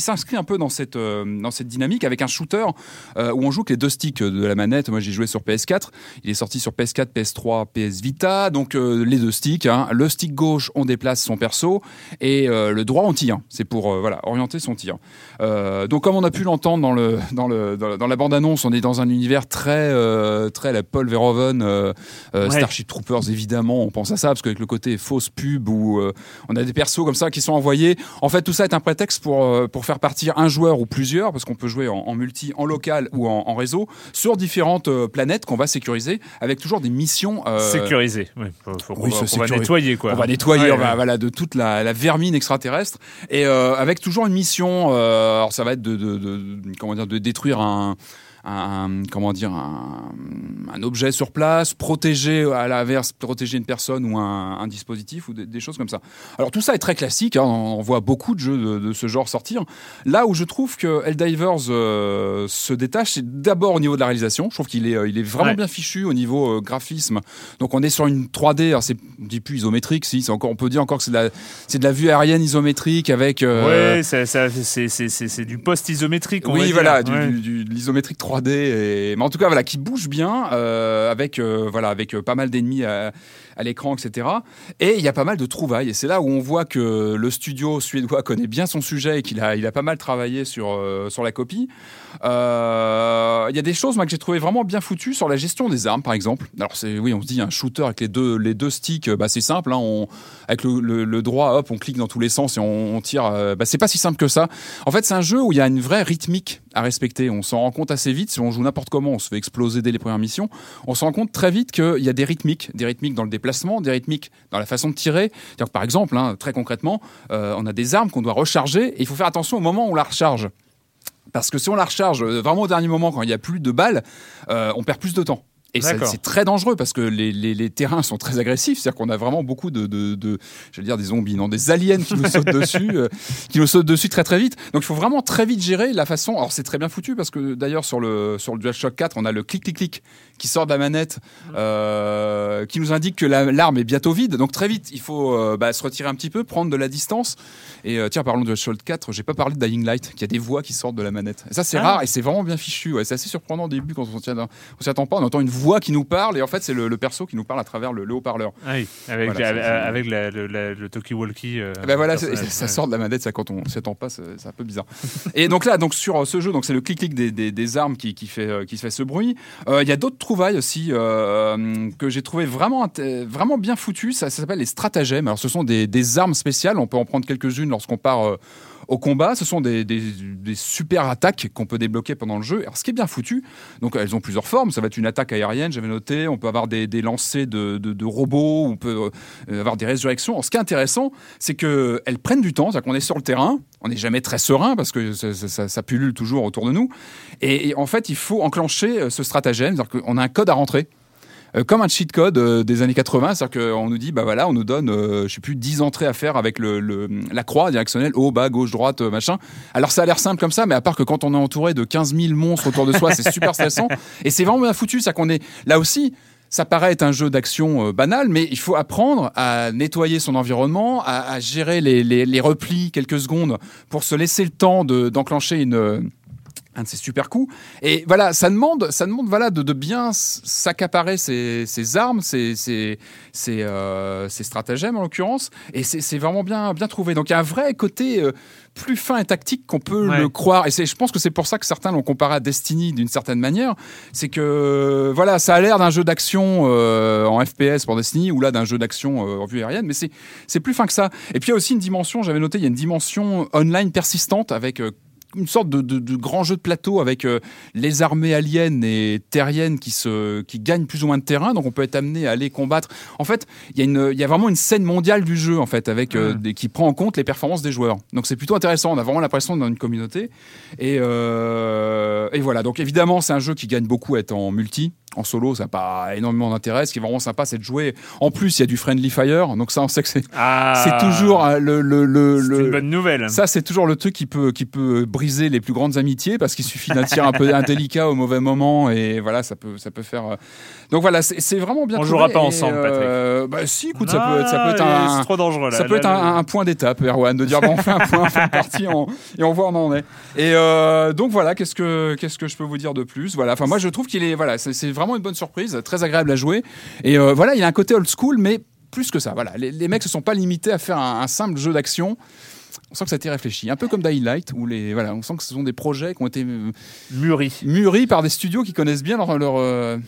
s'inscrit un peu dans cette euh, dans cette dynamique avec un shooter euh, où on joue avec les deux sticks de la manette. Moi j'ai joué sur PS4, il est sorti sur PS4, PS3, PS Vita, donc euh, les deux sticks. hein. Le stick gauche on déplace son perso et le droit on tire. C'est pour voilà orienter son tir. Donc comme on a pu l'entendre dans le dans le dans, dans la bande annonce, on est dans un univers très très la Paul Verhoeven, Ouais. Starship Troopers évidemment, on pense à ça parce qu'avec le côté fausse pub où euh, on a des persos comme ça qui sont envoyés. En fait, tout ça est un prétexte pour euh, pour faire partir un joueur ou plusieurs parce qu'on peut jouer en, en multi, en local ou en, en réseau sur différentes euh, planètes qu'on va sécuriser avec toujours des missions. euh, Sécurisé. Oui, faut, faut oui, qu'on va nettoyer quoi. on va nettoyer Ouais, on va- ouais. voilà, de toute la, la vermine extraterrestre et avec toujours une mission. alors ça va être de, de- de- comment dire de détruire un un- comment dire un, un objet sur place, protéger à l'inverse, protéger une personne ou un, un dispositif ou des, des choses comme ça. Alors tout ça est très classique, hein, on voit beaucoup de jeux de, de ce genre sortir. Là où je trouve que Helldivers euh, se détache, c'est d'abord au niveau de la réalisation. Je trouve qu'il est, euh, il est vraiment Ouais. bien fichu au niveau euh, graphisme. Donc on est sur une 3D, alors c'est, on dit plus isométrique, si, c'est encore, on peut dire encore que c'est de la, c'est de la vue aérienne isométrique avec. euh, Ouais, ça- c'est- du post-isométrique. va oui, dire. voilà, du, Ouais. du- du- de l'isométrique 3D. Mais en tout cas, voilà, qui bouge bien, euh, avec, euh, voilà, avec euh, pas mal d'ennemis à, à l'écran, etc. Et il y a pas mal de trouvailles. Et c'est là où on voit que le studio suédois connaît bien son sujet et qu'il a, il a pas mal travaillé sur, euh, sur la copie. Euh, Il y a des choses que j'ai trouvé vraiment bien foutues sur la gestion des armes, par exemple. Alors, c'est, oui, on se dit un shooter avec les deux, les deux sticks, bah, c'est simple. Hein, on, avec le, le- droit, hop, on clique dans tous les sens et on, on tire. euh, bah, c'est pas si simple que ça. En fait, c'est un jeu où il y a une vraie rythmique à respecter. On s'en rend compte assez vite. Si on joue n'importe comment, on se fait exploser dès les premières missions. On se rend compte très vite qu'il y a des rythmiques, des rythmiques dans le déplacement, des rythmiques dans la façon de tirer. Par exemple, hein, très concrètement, euh, on a des armes qu'on doit recharger et il faut faire attention au moment où on la recharge. Parce que si on la recharge euh, vraiment au dernier moment, quand il n'y a plus de balles, euh, on perd plus de temps. Et c'est très dangereux parce que les, les- les terrains sont très agressifs. C'est-à-dire qu'on a vraiment beaucoup de, de, de j'allais dire des zombies, non, des aliens qui nous [laughs] sautent dessus, euh, qui nous sautent dessus très très vite. Donc il faut vraiment très vite gérer la façon. Alors c'est très bien foutu parce que d'ailleurs sur le sur le DualShock 4, on a le clic clic clic qui sort de la manette, euh, qui nous indique que la- l'arme est bientôt vide. Donc très vite, il faut euh, bah, se retirer un petit peu, prendre de la distance. Et euh, tiens, parlons de DualShock 4, j'ai pas parlé de Dying Light, qui a des voix qui sortent de la manette. Et ça c'est Ah. rare et c'est vraiment bien fichu. Ouais. C'est assez surprenant au début quand on s'y attend- pas. On entend une voix qui nous parle et en fait c'est le, le perso qui nous parle à travers le, le haut-parleur. Ah oui, avec, Voilà, avec, ça, ça- avec la- le, la- le talkie-walkie. euh, Eh ben voilà, ça sort de la manette, ça quand on s'y attend pas, c'est un peu bizarre. [laughs] Et donc là, donc sur euh, ce jeu, donc c'est le clic-clic des, des- des armes qui, qui fait euh, qui fait ce bruit. Euh, Il y a d'autres trouvailles aussi euh, que j'ai trouvé vraiment vraiment bien foutues. Ça, ça s'appelle les stratagèmes. Alors ce sont des, des armes spéciales. On peut en prendre quelques-unes lorsqu'on part. euh, au combat, ce sont des, super attaques qu'on peut débloquer pendant le jeu. Alors, ce qui est bien foutu, donc elles ont plusieurs formes. Ça va être une attaque aérienne, j'avais noté. On peut avoir des, des lancers de, robots, on peut euh, avoir des résurrections. Alors, ce qui est intéressant, c'est qu'elles prennent du temps, c'est-à-dire qu'on est sur le terrain, on n'est jamais très serein parce que ça- ça pullule toujours autour de nous. Et, et en fait, il faut enclencher euh, ce stratagème, c'est-à-dire qu'on a un code à rentrer. Euh, comme un cheat code euh, des années 80, c'est-à-dire qu'on nous dit, bah voilà, on nous donne, euh, je sais plus, 10 entrées à faire avec le, le- la croix directionnelle, haut, bas, gauche, droite, machin. Alors ça a l'air simple comme ça, mais à part que quand on est entouré de 15 000 monstres autour de soi, c'est super stressant. [laughs] Et c'est vraiment bien foutu, c'est qu'on est là aussi. Ça paraît être un jeu d'action euh, banal, mais il faut apprendre à nettoyer son environnement, à, à gérer les, les- les replis quelques secondes pour se laisser le temps de- d'enclencher une, un de ces super coups. Et voilà, ça demande, ça demande voilà, de, de bien s'accaparer ses, ses armes, ses, ses, ses, euh, ses stratagèmes en l'occurrence. Et c'est vraiment bien, bien trouvé. Donc il y a un vrai côté euh, plus fin et tactique qu'on peut Ouais. le croire. Et je pense que c'est pour ça que certains l'ont comparé à Destiny d'une certaine manière. C'est que voilà, ça a l'air d'un jeu d'action euh, en FPS pour Destiny ou là d'un jeu d'action euh, en vue aérienne, mais c'est plus fin que ça. Et puis il y a aussi une dimension, j'avais noté, il y a une dimension online persistante avec euh, une sorte de, de- de grand jeu de plateau avec euh, les armées aliens et terriennes qui, se, qui gagnent plus ou moins de terrain, donc on peut être amené à aller combattre. En fait, il y, y a vraiment une scène mondiale du jeu en fait, avec, euh, des- qui prend en compte les performances des joueurs. Donc c'est plutôt intéressant, on a vraiment l'impression d'être dans une communauté. Et, euh, et voilà, donc évidemment c'est un jeu qui gagne beaucoup à être en multi. En solo, ça n'a pas énormément d'intérêt. Ce qui est vraiment sympa, c'est de jouer. En plus, il y a du friendly fire, donc ça, on sait que c'est Ah, toujours euh, le, le, le, c'est le- une bonne nouvelle. ça, c'est toujours le truc qui peut, qui peut briser les plus grandes amitiés parce qu'il suffit d'un tir un peu indélicat au mauvais moment et voilà, ça peut, ça peut faire. euh. Donc voilà, c'est vraiment bien. On jouera pas ensemble, euh, Bah si, écoute, ça peut, être- ça peut être Ah, un. Trop dangereux là. Ça peut Là, être là, un, un point d'étape, Erwan, de dire bon, on fait un point, on fait une partie on- et on voit où on en est. Et euh, donc voilà, qu'est-ce que qu'est-ce que je peux vous dire de plus? Voilà, enfin moi je trouve qu'il est voilà, c'est c'est vraiment une bonne surprise, très agréable à jouer. Et euh, voilà, il a un côté old school, mais plus que ça. Voilà, les, les mecs se sont pas limités à faire un, un simple jeu d'action. On sent que ça a été réfléchi, un peu comme Dying Light, où les voilà, on sent que ce sont des projets qui ont été euh, Mûri. mûris par des studios qui connaissent bien leur leur, euh,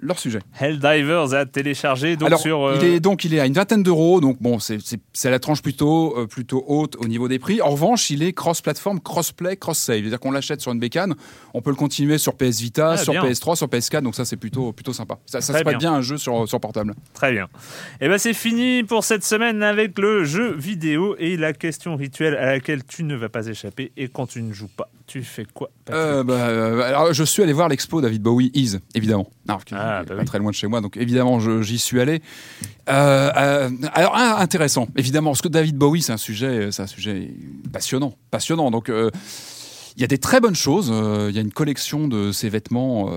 leur sujet. Helldivers à télécharger donc Alors, sur. euh, il est donc il est à une vingtaine d'euros, donc bon, c'est la tranche plutôt euh, plutôt haute au niveau des prix. En revanche, il est cross-platform, cross-play, cross-save, c'est-à-dire qu'on l'achète sur une bécane, on peut le continuer sur PS Vita, Ah, sur bien. PS3, sur PS4, donc ça c'est plutôt plutôt sympa. Ça, ça se prête bien. bien un jeu sur sur portable. Très bien. Et ben c'est fini pour cette semaine avec le jeu vidéo et la question rituelle à laquelle tu ne vas pas échapper. Et quand tu ne joues pas, tu fais quoi Euh, bah, euh, alors, je suis allé voir l'expo David Bowie Is, évidemment. Alors, Ah, bah pas oui. très loin de chez moi, donc évidemment, j'y suis allé. Euh, alors, un, intéressant, évidemment, parce que David Bowie, c'est un sujet, c'est un sujet passionnant, passionnant. Donc, il y a des très bonnes choses. Il y a une collection de ses vêtements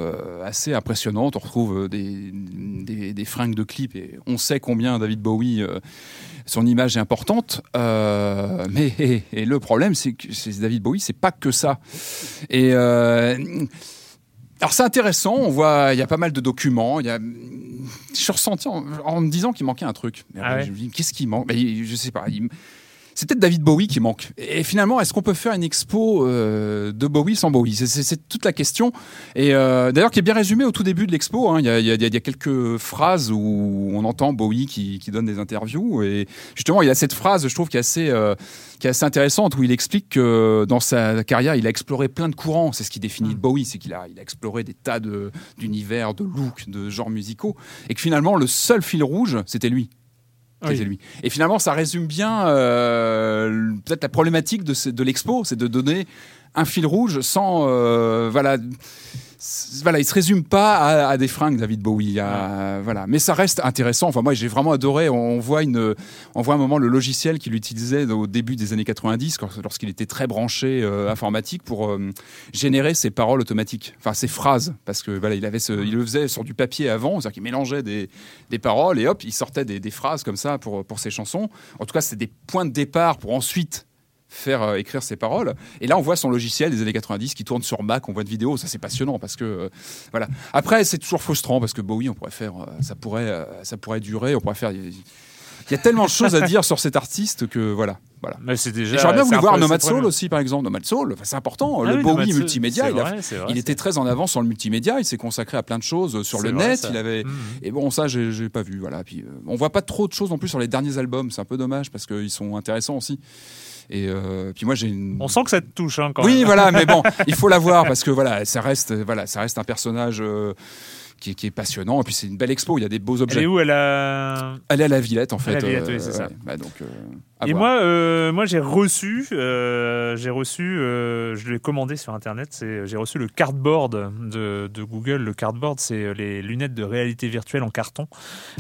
assez impressionnante. On retrouve des, des, des fringues de clips et on sait combien David Bowie, son image est importante. Euh, mais et, et le problème, c'est que c'est David Bowie, c'est pas que ça. Et euh, alors c'est intéressant. On voit, il y a pas mal de documents. Il y a, je suis ressenti en, en me disant qu'il manquait un truc. Ah ouais je me dis, qu'est-ce qui manque? Mais Je sais pas. il- c'est peut-être David Bowie qui manque. Et finalement, est-ce qu'on peut faire une expo euh, de Bowie sans Bowie? C'est- toute la question. Et euh, d'ailleurs, qui est bien résumé au tout début de l'expo. hein. Il y, a, il y a- il y a quelques phrases où on entend Bowie qui, qui donne des interviews. Et justement, il y a cette phrase, je trouve, qui est assez, euh, qui est assez intéressante, où il explique que dans sa carrière, il a exploré plein de courants. C'est ce qui définit Bowie, c'est qu'il a, il a exploré des tas de- d'univers, de, looks, de genres musicaux. Et que finalement, le seul fil rouge, c'était lui. Oui. Lui. Et finalement, ça résume bien euh, peut-être la problématique de l'expo, c'est de donner un fil rouge sans euh, voilà. Voilà, il se résume pas à, à des fringues, David Bowie. voilà, mais ça reste intéressant. Enfin, moi, j'ai vraiment adoré. On voit une, on voit un moment le logiciel qu'il utilisait au début des années 90, quand- lorsqu'il était très branché euh, informatique, pour euh, générer ses paroles automatiques, enfin ses phrases, parce que voilà, il avait, ce, il le faisait sur du papier avant, c'est-à-dire qu'il mélangeait des, des paroles et hop, il sortait des, des phrases comme ça pour pour ses chansons. En tout cas, c'était des points de départ pour ensuite faire euh, écrire ses paroles. Et là, on voit son logiciel des années 90 qui tourne sur Mac, on voit une vidéo, ça c'est passionnant parce que euh, voilà. Après, c'est toujours frustrant parce que Bowie, on pourrait faire, euh, ça pourrait, ça pourrait durer, on pourrait faire. Il y a tellement de choses à dire sur cet artiste que voilà, voilà. Mais c'est Et déjà. J'aurais bien voulu voir Nomad Soul aussi, par exemple. Nomad Soul, enfin, c'est important. Ah le oui, Bowie Soul, multimédia, il, a- vrai, vrai, était très en avance sur le multimédia. Il s'est consacré à plein de choses sur le vrai, net. ça. Il avait. Mhm. Et bon, ça, j'ai pas vu. Voilà. Puis, on voit pas trop de choses non plus sur les derniers albums. C'est un peu dommage parce qu'ils sont intéressants aussi. Et euh, puis moi, j'ai une. On sent que ça te touche hein, quand Oui, même. voilà, mais bon, [laughs] il faut la voir parce que voilà, ça reste, voilà, ça reste un personnage euh, qui, est- qui est passionnant. Et puis c'est une belle expo. Il y a des beaux Elle objets. est où Elle a. Elle est à la Villette en fait. À la Villette, oui, c'est ça. Bah, donc. euh, Et voir. moi, euh, moi j'ai reçu, euh, j'ai reçu, euh, je l'ai commandé sur internet. C'est, j'ai reçu le cardboard de, de Google. Le cardboard, c'est les lunettes de réalité virtuelle en carton,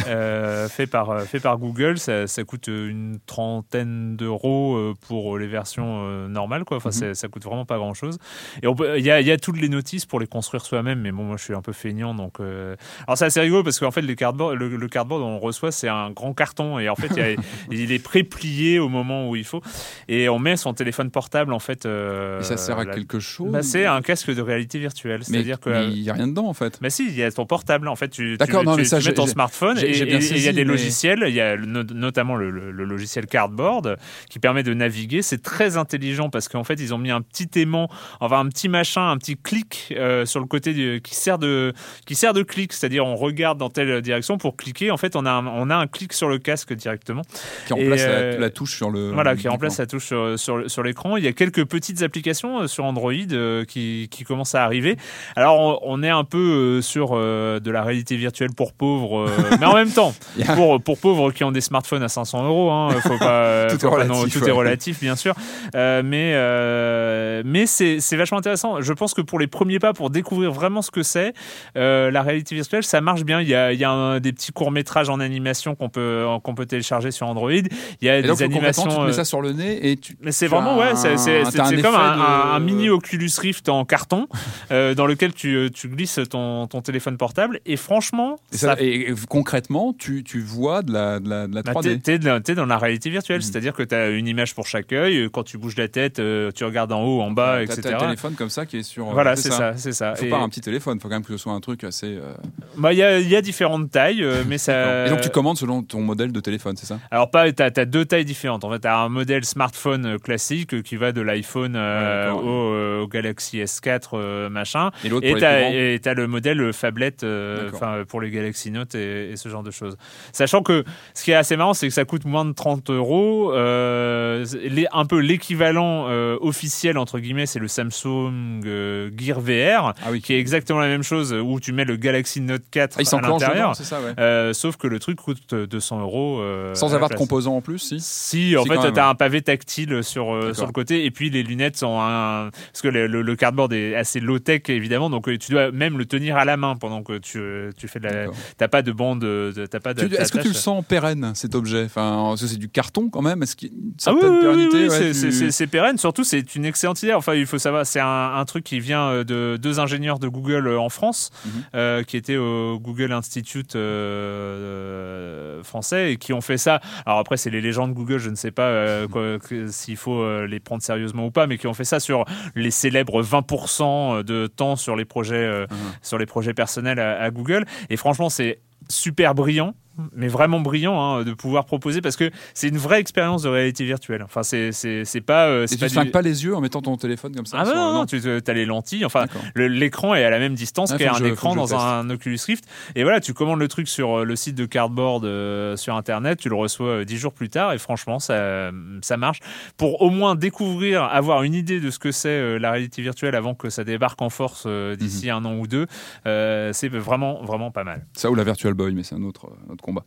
euh, [laughs] fait par euh, fait par Google. Ça, ça coûte une trentaine d'euros euh, pour les versions euh, normales, quoi. Enfin, Mhm. c'est- ça coûte vraiment pas grand chose. Et il y a, y a toutes les notices pour les construire soi-même. Mais bon, moi, je suis un peu feignant, donc. Euh, Alors c'est assez rigolo parce qu'en fait, les cardboard, le, le cardboard on le reçoit, c'est un grand carton et en fait, il, y a- [laughs] il est pré-plié au moment où il faut et on met son téléphone portable en fait. euh, Et ça sert à la- quelque chose. Bah, c'est un casque de réalité virtuelle, c'est-à-dire que. il y a rien dedans en fait. Mais si, il y a ton portable en fait. Tu, tu, non, tu- ça, tu mets ton smartphone et il y a des mais- logiciels. Il y a no- notamment le, le- le logiciel Cardboard qui permet de naviguer. C'est très intelligent parce qu'en fait ils ont mis un petit aimant, enfin un petit machin, un petit clic euh, sur le côté du- qui sert de qui sert de clic. C'est-à-dire on regarde dans telle direction pour cliquer. En fait on a un, on a un clic sur le casque directement. Qui remplace la- euh, la, touche sur le. Voilà, qui remplace la touche sur, sur, sur l'écran. Il y a quelques petites applications euh, sur Android euh, qui, qui commencent à arriver. Alors, on, on est un peu sur euh, de la réalité virtuelle pour pauvres, [laughs] mais en même temps, pour, pour pauvres qui ont des smartphones à 500 euros, hein, faut pas, [laughs] Tout est non- relatif, tout ouais. est relatif, bien sûr. Euh, mais mais c'est c'est vachement intéressant. Je pense que pour les premiers pas, pour découvrir vraiment ce que c'est, la réalité virtuelle, ça marche bien. Il y a, il y a un- des petits courts métrages en animation qu'on peut qu'on peut télécharger sur Android. Il y a Et des donc, animations. tu euh, mets ça sur le nez et tu. mais c'est vraiment ouais, c'est un- un comme un, de- un- un mini Oculus Rift en carton euh, dans lequel tu, tu glisses ton, ton téléphone portable et franchement Et, ça- ça et- concrètement, tu, tu vois de la, de la, de la bah, 3D. t'es, t'es dans- la réalité virtuelle, Mhm. c'est-à-dire que tu as une image pour chaque œil. Quand tu bouges la tête, euh, tu regardes en haut, en bas, etc. T'as le téléphone comme ça qui est sur. euh, Voilà, c'est ça, c'est ça. Il faut Et- pas un petit téléphone, il faut quand même que ce soit un truc assez. Euh, bah, il y, a, il y a différentes tailles, euh, mais ça. Et donc tu commandes selon ton modèle de téléphone, c'est ça? Alors pas, t'as as deux tailles différentes. En fait, t'as un modèle smartphone euh, classique qui va de l'iPhone Ouais, au, au Galaxy S4 euh, machin. Et t'as et t'as le modèle phablette enfin, pour les Galaxy Note et, et ce genre de choses. Sachant que ce qui est assez marrant, c'est que ça coûte moins de 30 euros. Les- un peu l'équivalent euh, officiel, entre guillemets, c'est le Samsung euh, Gear VR, Ah oui. qui est exactement la même chose, où tu mets le Galaxy Note 4 Ah, il à l'intérieur. dedans, c'est ça, ouais. Euh, sauf que le truc coûte 200 euros. euh, Sans avoir de composants en plus, si Si, en Si, fait, tu as ouais. un pavé tactile sur, euh, sur le côté, et puis les lunettes sont un. Parce que le, le- le cardboard est assez low-tech, évidemment, donc euh, tu dois même le tenir à la main pendant que tu, euh, tu fais de la. T'as pas de bande. de- T'as pas de. Tu- Est-ce que tu le sens pérenne cet objet? Enfin, parce que c'est du carton quand même. Est-ce qu'il Ah oui, oui, oui, pérennité? oui, ouais, c'est- tu- c'est- c'est c'est pérenne. Surtout, c'est une excellente idée. Enfin, il faut savoir, c'est un, un truc qui vient euh, de deux ingénieurs de Google euh, en France, Mhm. euh, qui étaient au Google Institute euh, euh, français et qui ont fait ça. Alors après, c'est les légendes Google. Je ne sais pas euh, s'il faut euh, les prendre sérieusement ou pas, mais qui ont fait ça sur les célèbres 20% de temps sur les projets, euh, Mhm. sur les projets personnels à, à Google. Et franchement, c'est super brillant mais vraiment brillant hein, de pouvoir proposer parce que c'est une vraie expérience de réalité virtuelle. Enfin, c'est pas euh, Et c'est tu pas te flingues pas les yeux en mettant ton téléphone comme ça ah sur- non, non, non, tu as les lentilles. Enfin, l'écran est à la même distance Ah, qu'un écran dans un Oculus Rift. Et voilà, tu commandes le truc sur euh, le site de Cardboard euh, sur Internet, tu le reçois dix jours plus tard et franchement, ça, ça marche. Pour au moins découvrir, avoir une idée de ce que c'est euh, la réalité virtuelle avant que ça débarque en force d'ici Mhm. un an ou deux, c'est vraiment, vraiment pas mal. Ça ou la Virtual Boy, mais c'est un autre, euh, autre combat.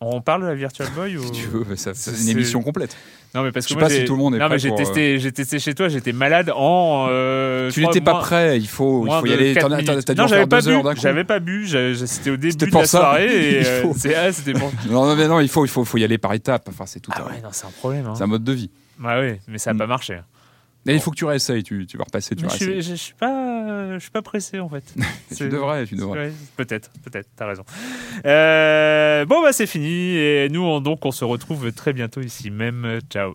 On parle de la Virtual Boy [laughs] ou... Si tu veux, c'est une émission complète. Non, mais parce Je que sais moi, pas si tout le monde est Non, prêt mais j'ai testé, chez toi, j'étais malade en. euh, Tu je n'étais pas prêt, il faut, il moins faut y aller. T'as dû non, en j'avais faire pas deux heures bu. coup. J'avais pas bu. C'était au début de la ça. soirée. [laughs] Et, euh, faut. ah, c'était pour. Non, non, mais non, il faut, il faut, faut y aller par étapes. Enfin, c'est tout. Ah un- ouais, non, c'est un problème. Hein. C'est un mode de vie. Ouais, ouais, mais ça a Mm. pas marché. Il faut que tu réessayes. Tu, tu vas repasser, tu vas je, je, je suis pas, je suis pas pressé en fait. [laughs] Tu devrais, tu devrais. Peut-être, peut-être, t'as raison. Euh, bon bah c'est fini et nous on, donc on se retrouve très bientôt ici même. Ciao.